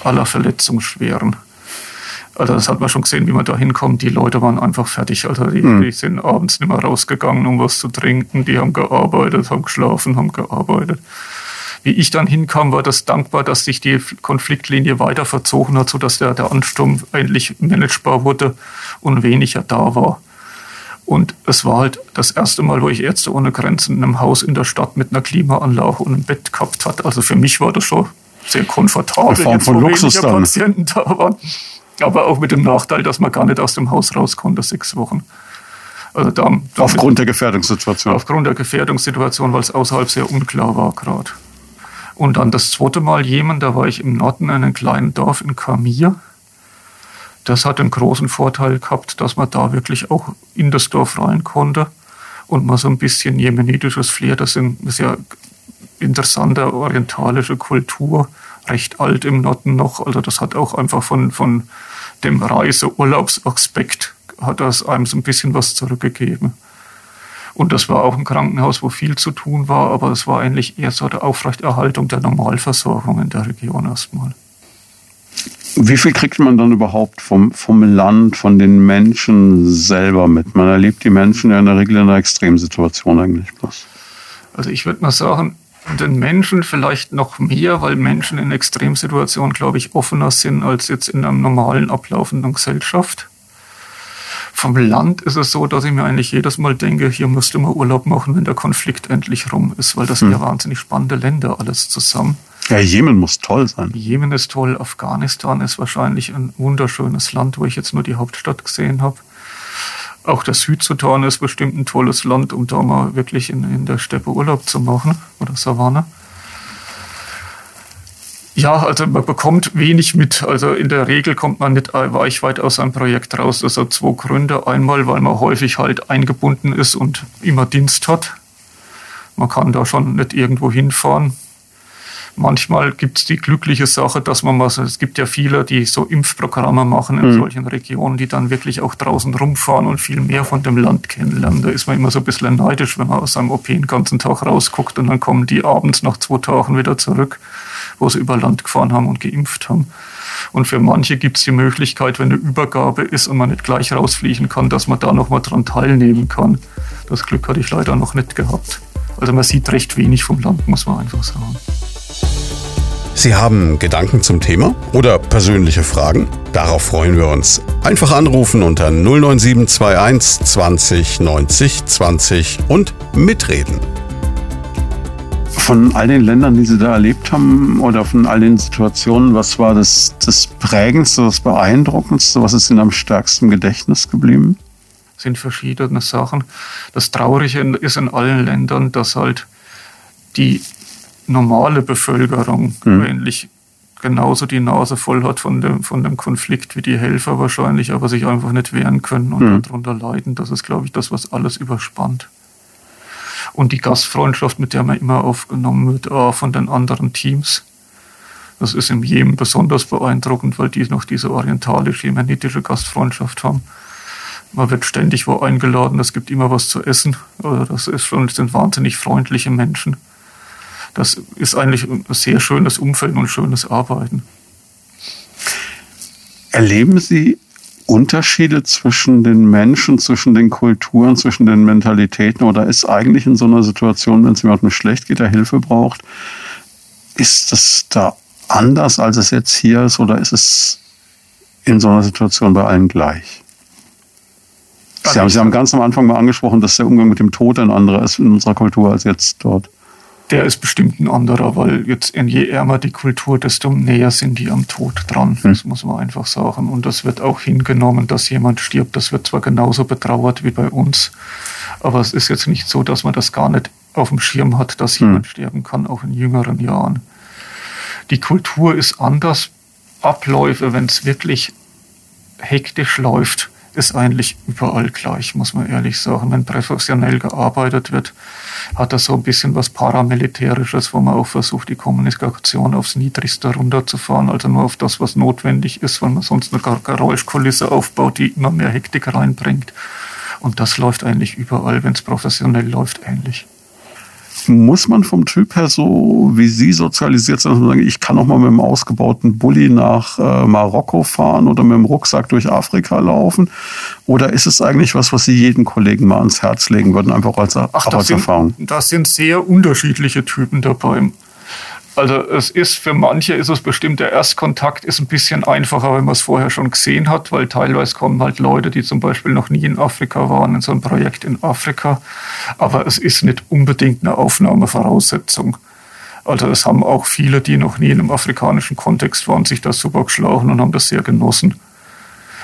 S2: Aller Verletzungsschweren. Also das hat man schon gesehen, wie man da hinkommt. Die Leute waren einfach fertig. Also die, mhm. die, sind abends nicht mehr rausgegangen, um was zu trinken. Die haben gearbeitet, haben geschlafen, haben gearbeitet. Wie ich dann hinkam, war das dankbar, dass sich die Konfliktlinie weiter verzogen hat, sodass der, der Ansturm endlich managebar wurde und weniger da war. Und es war halt das erste Mal, wo ich Ärzte ohne Grenzen in einem Haus in der Stadt mit einer Klimaanlage und einem Bett gehabt hat. Also für mich war das schon sehr komfortabel,
S1: Eine Form von Luxus dann. Patienten
S2: da waren. Aber auch mit dem Nachteil, dass man gar nicht aus dem Haus raus konnte, sechs Wochen.
S1: Also da, aufgrund der Gefährdungssituation.
S2: Aufgrund der Gefährdungssituation, weil es außerhalb sehr unklar war gerade. Und dann das zweite Mal Jemen, da war ich im Norden in einem kleinen Dorf in Kamir das hat den großen Vorteil gehabt, dass man da wirklich auch in das Dorf rein konnte und mal so ein bisschen jemenitisches Flair, das ist ja interessante orientalische Kultur, recht alt im Norden noch, also das hat auch einfach von, von dem Reiseurlaubsaspekt hat das einem so ein bisschen was zurückgegeben. Und das war auch ein Krankenhaus, wo viel zu tun war, aber es war eigentlich eher so der Aufrechterhaltung der Normalversorgung in der Region erstmal.
S1: Wie viel kriegt man dann überhaupt vom, vom Land, von den Menschen selber mit? Man erlebt die Menschen ja in der Regel in einer Extremsituation eigentlich bloß.
S2: Also ich würde mal sagen, den Menschen vielleicht noch mehr, weil Menschen in Extremsituationen, glaube ich, offener sind als jetzt in einer normalen ablaufenden Gesellschaft. Vom Land ist es so, dass ich mir eigentlich jedes Mal denke, hier müsste man Urlaub machen, wenn der Konflikt endlich rum ist, weil das sind hm. ja wahnsinnig spannende Länder alles zusammen.
S1: Ja, Jemen muss toll sein.
S2: Jemen ist toll. Afghanistan ist wahrscheinlich ein wunderschönes Land, wo ich jetzt nur die Hauptstadt gesehen habe. Auch der Südsudan ist bestimmt ein tolles Land, um da mal wirklich in, in der Steppe Urlaub zu machen oder Savanne. Ja, also man bekommt wenig mit. Also in der Regel kommt man nicht weichweit aus einem Projekt raus. Das hat zwei Gründe. Einmal, weil man häufig halt eingebunden ist und immer Dienst hat. Man kann da schon nicht irgendwo hinfahren. Manchmal gibt es die glückliche Sache, dass man mal, es gibt ja viele, die so Impfprogramme machen in mhm. solchen Regionen, die dann wirklich auch draußen rumfahren und viel mehr von dem Land kennenlernen. Da ist man immer so ein bisschen neidisch, wenn man aus einem OP den ganzen Tag rausguckt und dann kommen die abends nach zwei Tagen wieder zurück, wo sie über Land gefahren haben und geimpft haben. Und für manche gibt es die Möglichkeit, wenn eine Übergabe ist und man nicht gleich rausfliegen kann, dass man da nochmal dran teilnehmen kann. Das Glück hatte ich leider noch nicht gehabt. Also man sieht recht wenig vom Land, muss man einfach sagen.
S1: Sie haben Gedanken zum Thema oder persönliche Fragen? Darauf freuen wir uns. Einfach anrufen unter 09721 20 90 20 und mitreden. Von all den Ländern, die Sie da erlebt haben oder von all den Situationen, was war das, das Prägendste, das Beeindruckendste, was ist Ihnen am stärksten im Gedächtnis geblieben?
S2: Das sind verschiedene Sachen. Das Traurige ist in allen Ländern, dass halt die normale Bevölkerung mhm. eigentlich genauso die Nase voll hat von dem, von dem Konflikt wie die Helfer wahrscheinlich, aber sich einfach nicht wehren können und mhm. darunter leiden. Das ist, glaube ich, das, was alles überspannt. Und die Gastfreundschaft, mit der man immer aufgenommen wird, auch von den anderen Teams. Das ist im Jemen besonders beeindruckend, weil die noch diese orientalisch-jemenitische Gastfreundschaft haben. Man wird ständig wo eingeladen, es gibt immer was zu essen. Also das ist schon, das sind wahnsinnig freundliche Menschen das ist eigentlich ein sehr schönes Umfeld und schönes Arbeiten.
S1: Erleben Sie Unterschiede zwischen den Menschen, zwischen den Kulturen, zwischen den Mentalitäten oder ist eigentlich in so einer Situation, wenn es jemandem schlecht geht, der Hilfe braucht, ist das da anders, als es jetzt hier ist oder ist es in so einer Situation bei allen gleich? Sie haben, Sie haben ganz am Anfang mal angesprochen, dass der Umgang mit dem Tod ein anderer ist in unserer Kultur als jetzt dort
S2: der ist bestimmt ein anderer, weil jetzt je ärmer die Kultur, desto näher sind die am Tod dran. Hm. Das muss man einfach sagen. Und das wird auch hingenommen, dass jemand stirbt. Das wird zwar genauso betrauert wie bei uns, aber es ist jetzt nicht so, dass man das gar nicht auf dem Schirm hat, dass hm. jemand sterben kann, auch in jüngeren Jahren. Die Kultur ist anders. Abläufe, wenn es wirklich hektisch läuft, ist eigentlich überall gleich, muss man ehrlich sagen. Wenn professionell gearbeitet wird, hat das so ein bisschen was Paramilitärisches, wo man auch versucht, die Kommunikation aufs Niedrigste runterzufahren, also nur auf das, was notwendig ist, weil man sonst eine Geräuschkulisse aufbaut, die immer mehr Hektik reinbringt. Und das läuft eigentlich überall, wenn es professionell läuft, ähnlich
S1: muss man vom Typ her so, wie Sie sozialisiert sind, dass man sagt, ich kann auch mal mit einem ausgebauten Bulli nach äh, Marokko fahren oder mit dem Rucksack durch Afrika laufen? Oder ist es eigentlich was, was Sie jedem Kollegen mal ans Herz legen würden, einfach als Ach,
S2: Arbeitserfahrung? Das sind, das sind sehr unterschiedliche Typen dabei. Also es ist für manche ist es bestimmt der Erstkontakt ist ein bisschen einfacher, wenn man es vorher schon gesehen hat, weil teilweise kommen halt Leute, die zum Beispiel noch nie in Afrika waren, in so einem Projekt in Afrika. Aber es ist nicht unbedingt eine Aufnahmevoraussetzung. Also es haben auch viele, die noch nie in einem afrikanischen Kontext waren, sich das super geschlagen und haben das sehr genossen.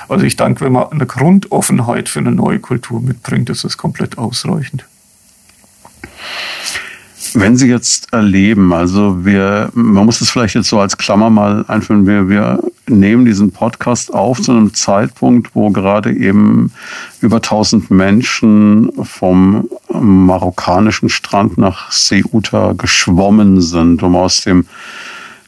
S2: Also ich denke, wenn man eine Grundoffenheit für eine neue Kultur mitbringt, ist das komplett ausreichend.
S1: Wenn Sie jetzt erleben, also wir, man muss es vielleicht jetzt so als Klammer mal einführen, wir, wir nehmen diesen Podcast auf zu einem Zeitpunkt, wo gerade eben über 1000 Menschen vom marokkanischen Strand nach Ceuta geschwommen sind, um aus dem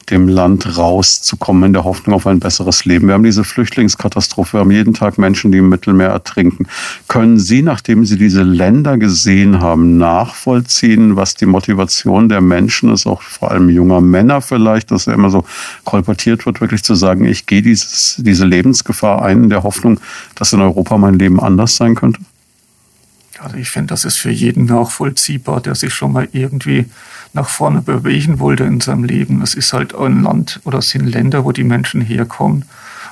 S1: dem Land rauszukommen in der Hoffnung auf ein besseres Leben. Wir haben diese Flüchtlingskatastrophe, wir haben jeden Tag Menschen, die im Mittelmeer ertrinken. Können Sie, nachdem Sie diese Länder gesehen haben, nachvollziehen, was die Motivation der Menschen ist, auch vor allem junger Männer vielleicht, dass er immer so kolportiert wird, wirklich zu sagen, ich gehe dieses, diese Lebensgefahr ein in der Hoffnung, dass in Europa mein Leben anders sein könnte?
S2: Also ich finde, das ist für jeden nachvollziehbar, der sich schon mal irgendwie nach vorne bewegen wollte in seinem Leben. Es ist halt ein Land oder es sind Länder, wo die Menschen herkommen,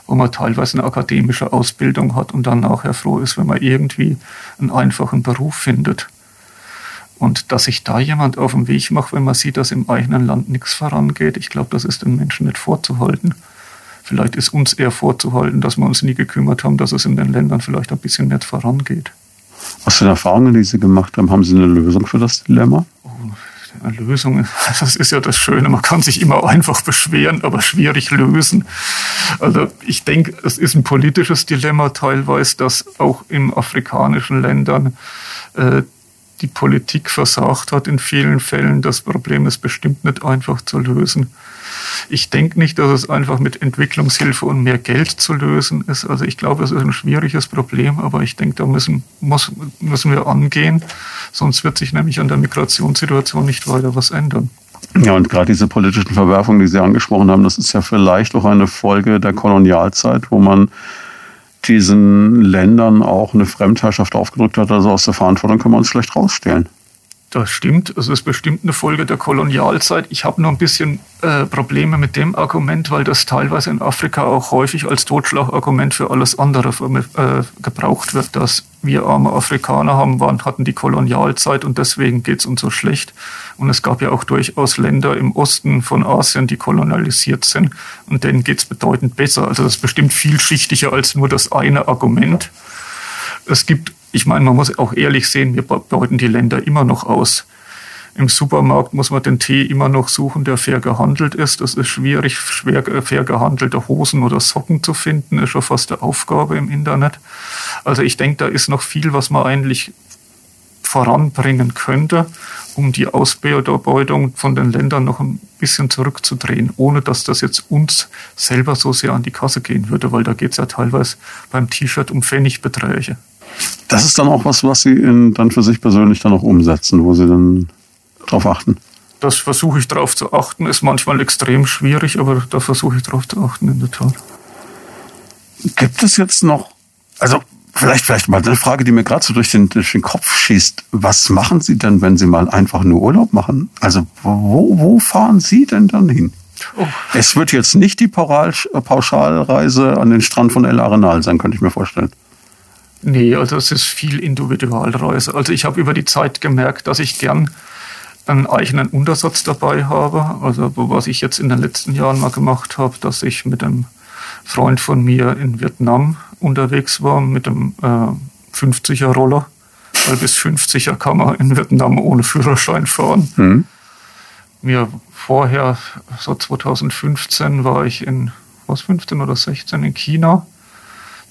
S2: wo man teilweise eine akademische Ausbildung hat und dann nachher froh ist, wenn man irgendwie einen einfachen Beruf findet. Und dass sich da jemand auf den Weg macht, wenn man sieht, dass im eigenen Land nichts vorangeht, ich glaube, das ist den Menschen nicht vorzuhalten. Vielleicht ist uns eher vorzuhalten, dass wir uns nie gekümmert haben, dass es in den Ländern vielleicht ein bisschen nicht vorangeht.
S1: Was für Erfahrungen, die Sie gemacht haben, haben Sie eine Lösung für das Dilemma? Oh,
S2: eine Lösung, [laughs] das ist ja das Schöne, man kann sich immer einfach beschweren, aber schwierig lösen. Also ich denke, es ist ein politisches Dilemma teilweise, dass auch in afrikanischen Ländern äh, die Politik versagt hat in vielen Fällen. Das Problem ist bestimmt nicht einfach zu lösen. Ich denke nicht, dass es einfach mit Entwicklungshilfe und mehr Geld zu lösen ist. Also ich glaube, es ist ein schwieriges Problem, aber ich denke, da müssen, muss, müssen wir angehen. Sonst wird sich nämlich an der Migrationssituation nicht weiter was ändern.
S1: Ja, und gerade diese politischen Verwerfungen, die Sie angesprochen haben, das ist ja vielleicht auch eine Folge der Kolonialzeit, wo man diesen Ländern auch eine Fremdherrschaft aufgedrückt hat. Also aus der Verantwortung können wir uns schlecht rausstellen.
S2: Das stimmt. Es ist bestimmt eine Folge der Kolonialzeit. Ich habe nur ein bisschen äh, Probleme mit dem Argument, weil das teilweise in Afrika auch häufig als Totschlagargument für alles andere äh, gebraucht wird, dass wir arme Afrikaner haben, waren, hatten die Kolonialzeit und deswegen geht es uns so schlecht. Und es gab ja auch durchaus Länder im Osten von Asien, die kolonialisiert sind und denen geht es bedeutend besser. Also das ist bestimmt vielschichtiger als nur das eine Argument. Es gibt ich meine, man muss auch ehrlich sehen, wir beuten die Länder immer noch aus. Im Supermarkt muss man den Tee immer noch suchen, der fair gehandelt ist. Es ist schwierig, schwer, äh, fair gehandelte Hosen oder Socken zu finden, ist schon fast eine Aufgabe im Internet. Also ich denke, da ist noch viel, was man eigentlich voranbringen könnte, um die Ausbeutung von den Ländern noch ein bisschen zurückzudrehen, ohne dass das jetzt uns selber so sehr an die Kasse gehen würde, weil da geht es ja teilweise beim T-Shirt um Pfennigbeträge.
S1: Das ist dann auch was, was Sie in, dann für sich persönlich dann auch umsetzen, wo Sie dann drauf achten.
S2: Das versuche ich darauf zu achten, ist manchmal extrem schwierig, aber da versuche ich darauf zu achten, in der Tat.
S1: Gibt es jetzt noch, also vielleicht, vielleicht mal eine Frage, die mir gerade so durch den, durch den Kopf schießt. Was machen Sie denn, wenn Sie mal einfach nur Urlaub machen? Also wo, wo fahren Sie denn dann hin? Oh. Es wird jetzt nicht die Pauschalreise an den Strand von El Arenal sein, könnte ich mir vorstellen.
S2: Nee, also es ist viel Individualreise. Also ich habe über die Zeit gemerkt, dass ich gern einen eigenen Untersatz dabei habe. Also was ich jetzt in den letzten Jahren mal gemacht habe, dass ich mit einem Freund von mir in Vietnam unterwegs war mit einem äh, 50er Roller. Weil bis 50er kann man in Vietnam ohne Führerschein fahren. Mhm. Mir vorher, so 2015, war ich in, was 15 oder 16 in China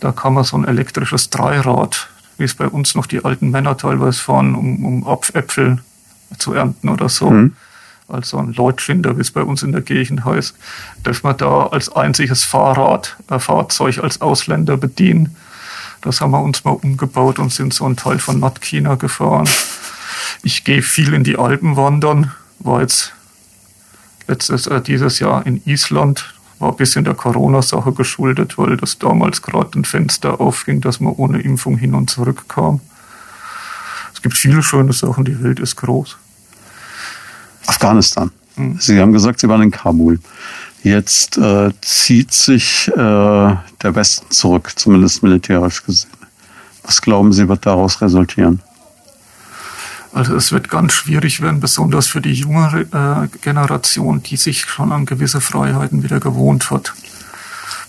S2: Da kann man so ein elektrisches Dreirad, wie es bei uns noch die alten Männer teilweise fahren, um, um Äpfel zu ernten oder so. Mhm. Also ein Leutschinder, wie es bei uns in der Gegend heißt, darf man da als einziges Fahrrad, äh, Fahrzeug als Ausländer bedienen. Das haben wir uns mal umgebaut und sind so einen Teil von Nordchina gefahren. Ich gehe viel in die Alpen wandern, war jetzt letztes, äh, dieses Jahr in Island, war ein bisschen der Corona-Sache geschuldet, weil das damals gerade ein Fenster aufging, dass man ohne Impfung hin und zurück kam. Es gibt viele schöne Sachen, die Welt ist groß.
S1: Afghanistan. Mhm. Sie haben gesagt, Sie waren in Kabul. Jetzt äh, zieht sich äh, der Westen zurück, zumindest militärisch gesehen. Was glauben Sie, wird daraus resultieren?
S2: Also es wird ganz schwierig werden, besonders für die junge äh, Generation, die sich schon an gewisse Freiheiten wieder gewohnt hat.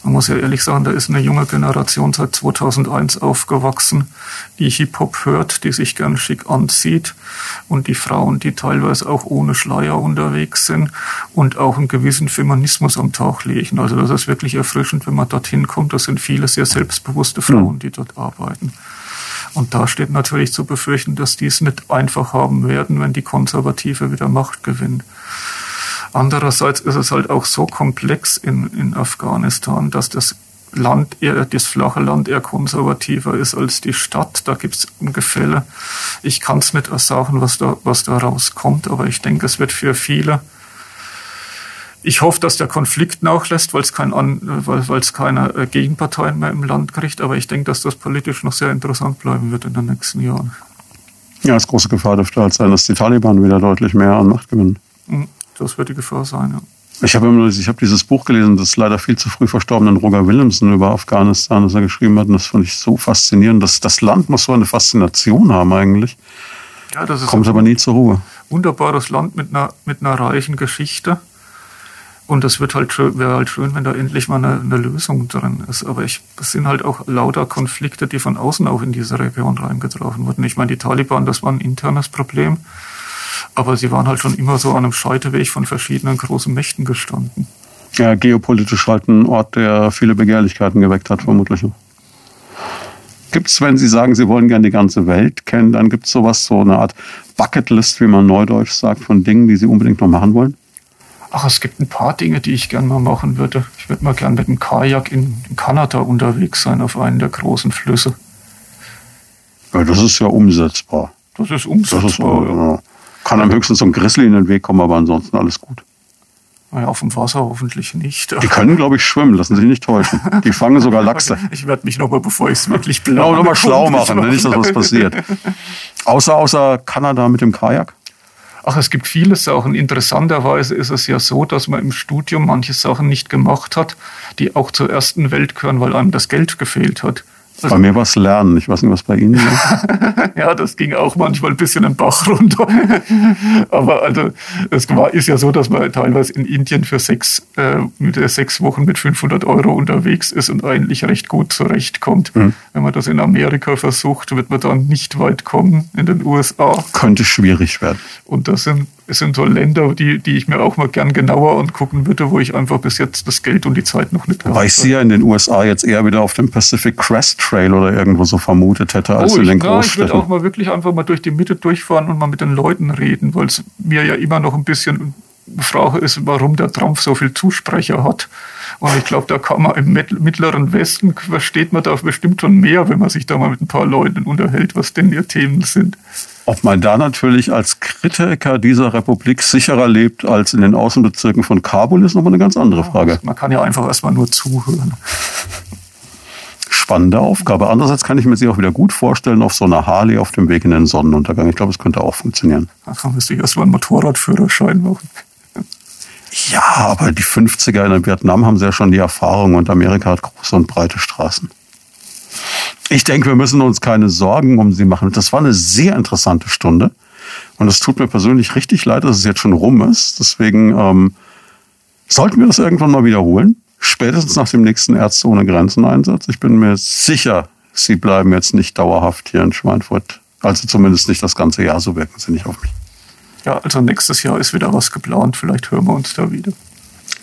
S2: Man muss ja ehrlich sagen, da ist eine junge Generation seit 2001 aufgewachsen, die Hip-Hop hört, die sich gern schick anzieht und die Frauen, die teilweise auch ohne Schleier unterwegs sind und auch einen gewissen Feminismus am Tag legen. Also das ist wirklich erfrischend, wenn man dorthin kommt. Das sind viele sehr selbstbewusste Frauen, die dort arbeiten. Und da steht natürlich zu befürchten, dass die es nicht einfach haben werden, wenn die Konservative wieder Macht gewinnen. Andererseits ist es halt auch so komplex in, in Afghanistan, dass das Land eher, das flache Land eher konservativer ist als die Stadt. Da gibt es ein Gefälle. Ich kann es nicht sagen, was da, was da rauskommt, aber ich denke, es wird für viele ich hoffe, dass der Konflikt nachlässt, weil es kein, weil keine äh, Gegenparteien mehr im Land kriegt. Aber ich denke, dass das politisch noch sehr interessant bleiben wird in den nächsten Jahren.
S1: Ja, als große Gefahr dürfte halt sein, dass die Taliban wieder deutlich mehr an Macht gewinnen.
S2: Hm, das wird die Gefahr sein, ja.
S1: Ich habe hab dieses Buch gelesen, das leider viel zu früh verstorbenen Roger Willemsen über Afghanistan, das er geschrieben hat. Und das fand ich so faszinierend. Das, das Land muss so eine Faszination haben eigentlich. Ja, Kommt aber nie zur Ruhe.
S2: Wunderbares Land mit einer, mit einer reichen Geschichte. Und das wird halt wäre halt schön, wenn da endlich mal eine, eine Lösung drin ist. Aber ich, es sind halt auch lauter Konflikte, die von außen auch in diese Region reingetroffen wurden. Ich meine, die Taliban, das war ein internes Problem. Aber sie waren halt schon immer so an einem Scheiterweg von verschiedenen großen Mächten gestanden.
S1: Ja, geopolitisch halt ein Ort, der viele Begehrlichkeiten geweckt hat, vermutlich. Gibt es, wenn Sie sagen, Sie wollen gerne die ganze Welt kennen, dann gibt es sowas, so eine Art Bucketlist, wie man neudeutsch sagt, von Dingen, die Sie unbedingt noch machen wollen?
S2: Ach, es gibt ein paar Dinge, die ich gerne mal machen würde. Ich würde mal gerne mit einem Kajak in, Kanada unterwegs sein, auf einen der großen Flüsse.
S1: Ja, das ist ja umsetzbar.
S2: Das ist umsetzbar. Das ist,
S1: ja. Kann am höchsten zum Grizzly in den Weg kommen, aber ansonsten alles gut.
S2: Naja, auf dem Wasser hoffentlich nicht.
S1: Die können, glaube ich, schwimmen, lassen sich nicht täuschen. Die fangen sogar Lachse. [laughs]
S2: Ich werde mich nochmal, bevor ich es wirklich
S1: blau. Genau, nochmal schlau [laughs] machen, nicht, dass was passiert. [laughs] Außer, außer Kanada mit dem Kajak?
S2: Ach, es gibt viele Sachen. Interessanterweise ist es ja so, dass man im Studium manche Sachen nicht gemacht hat, die auch zur ersten Welt gehören, weil einem das Geld gefehlt hat.
S1: Bei mir war es Lernen. Ich weiß nicht, was bei Ihnen
S2: war. [laughs] ja, das ging auch manchmal ein bisschen den Bach runter. [laughs] Aber also, es war, ist ja so, dass man teilweise in Indien für sechs, äh, mit sechs Wochen mit 500 Euro unterwegs ist und eigentlich recht gut zurechtkommt. Mhm. Wenn man das in Amerika versucht, wird man dann nicht weit kommen in den USA.
S1: Könnte schwierig werden.
S2: Und das sind es sind so Länder, die, die ich mir auch mal gern genauer angucken würde, wo ich einfach bis jetzt das Geld und die Zeit noch nicht
S1: habe. Weil ich sie ja in den USA jetzt eher wieder auf dem Pacific Crest Trail oder irgendwo so vermutet hätte, als oh, in den ich, Großstädten.
S2: ich würde auch mal wirklich einfach mal durch die Mitte durchfahren und mal mit den Leuten reden, weil es mir ja immer noch ein bisschen Frage ist, warum der Trump so viel Zusprecher hat. Und ich glaube, da kann man im mittleren Westen versteht man da bestimmt schon mehr, wenn man sich da mal mit ein paar Leuten unterhält, was denn ihr Themen sind.
S1: Ob man da natürlich als Kritiker dieser Republik sicherer lebt als in den Außenbezirken von Kabul, ist nochmal eine ganz andere Frage.
S2: Man kann ja einfach erstmal nur zuhören.
S1: Spannende Aufgabe. Andererseits kann ich mir sie auch wieder gut vorstellen auf so einer Harley auf dem Weg in den Sonnenuntergang. Ich glaube, es könnte auch funktionieren.
S2: Ach, müsste ich erstmal einen Motorradführerschein machen.
S1: Ja, aber die 50er in Vietnam haben sie ja schon die Erfahrung und Amerika hat große und breite Straßen. Ich denke, wir müssen uns keine Sorgen um sie machen. Das war eine sehr interessante Stunde. Und es tut mir persönlich richtig leid, dass es jetzt schon rum ist. Deswegen ähm, sollten wir das irgendwann mal wiederholen. Spätestens nach dem nächsten Ärzte ohne Grenzen Einsatz. Ich bin mir sicher, Sie bleiben jetzt nicht dauerhaft hier in Schweinfurt. Also zumindest nicht das ganze Jahr, so wirken Sie nicht auf mich.
S2: Ja, also nächstes Jahr ist wieder was geplant. Vielleicht hören wir uns da wieder.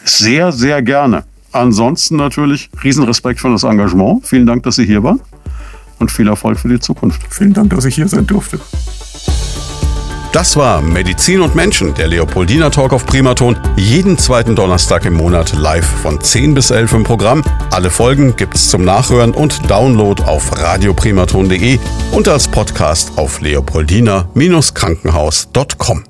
S1: Sehr, sehr gerne. Ansonsten natürlich Riesenrespekt für das Engagement. Vielen Dank, dass Sie hier waren und viel Erfolg für die Zukunft.
S2: Vielen Dank, dass ich hier sein durfte.
S1: Das war Medizin und Menschen, der Leopoldina Talk auf Primaton. Jeden zweiten Donnerstag im Monat live von 10 bis 11 im Programm. Alle Folgen gibt's zum Nachhören und Download auf radioprimaton.de und als Podcast auf leopoldina-krankenhaus.com.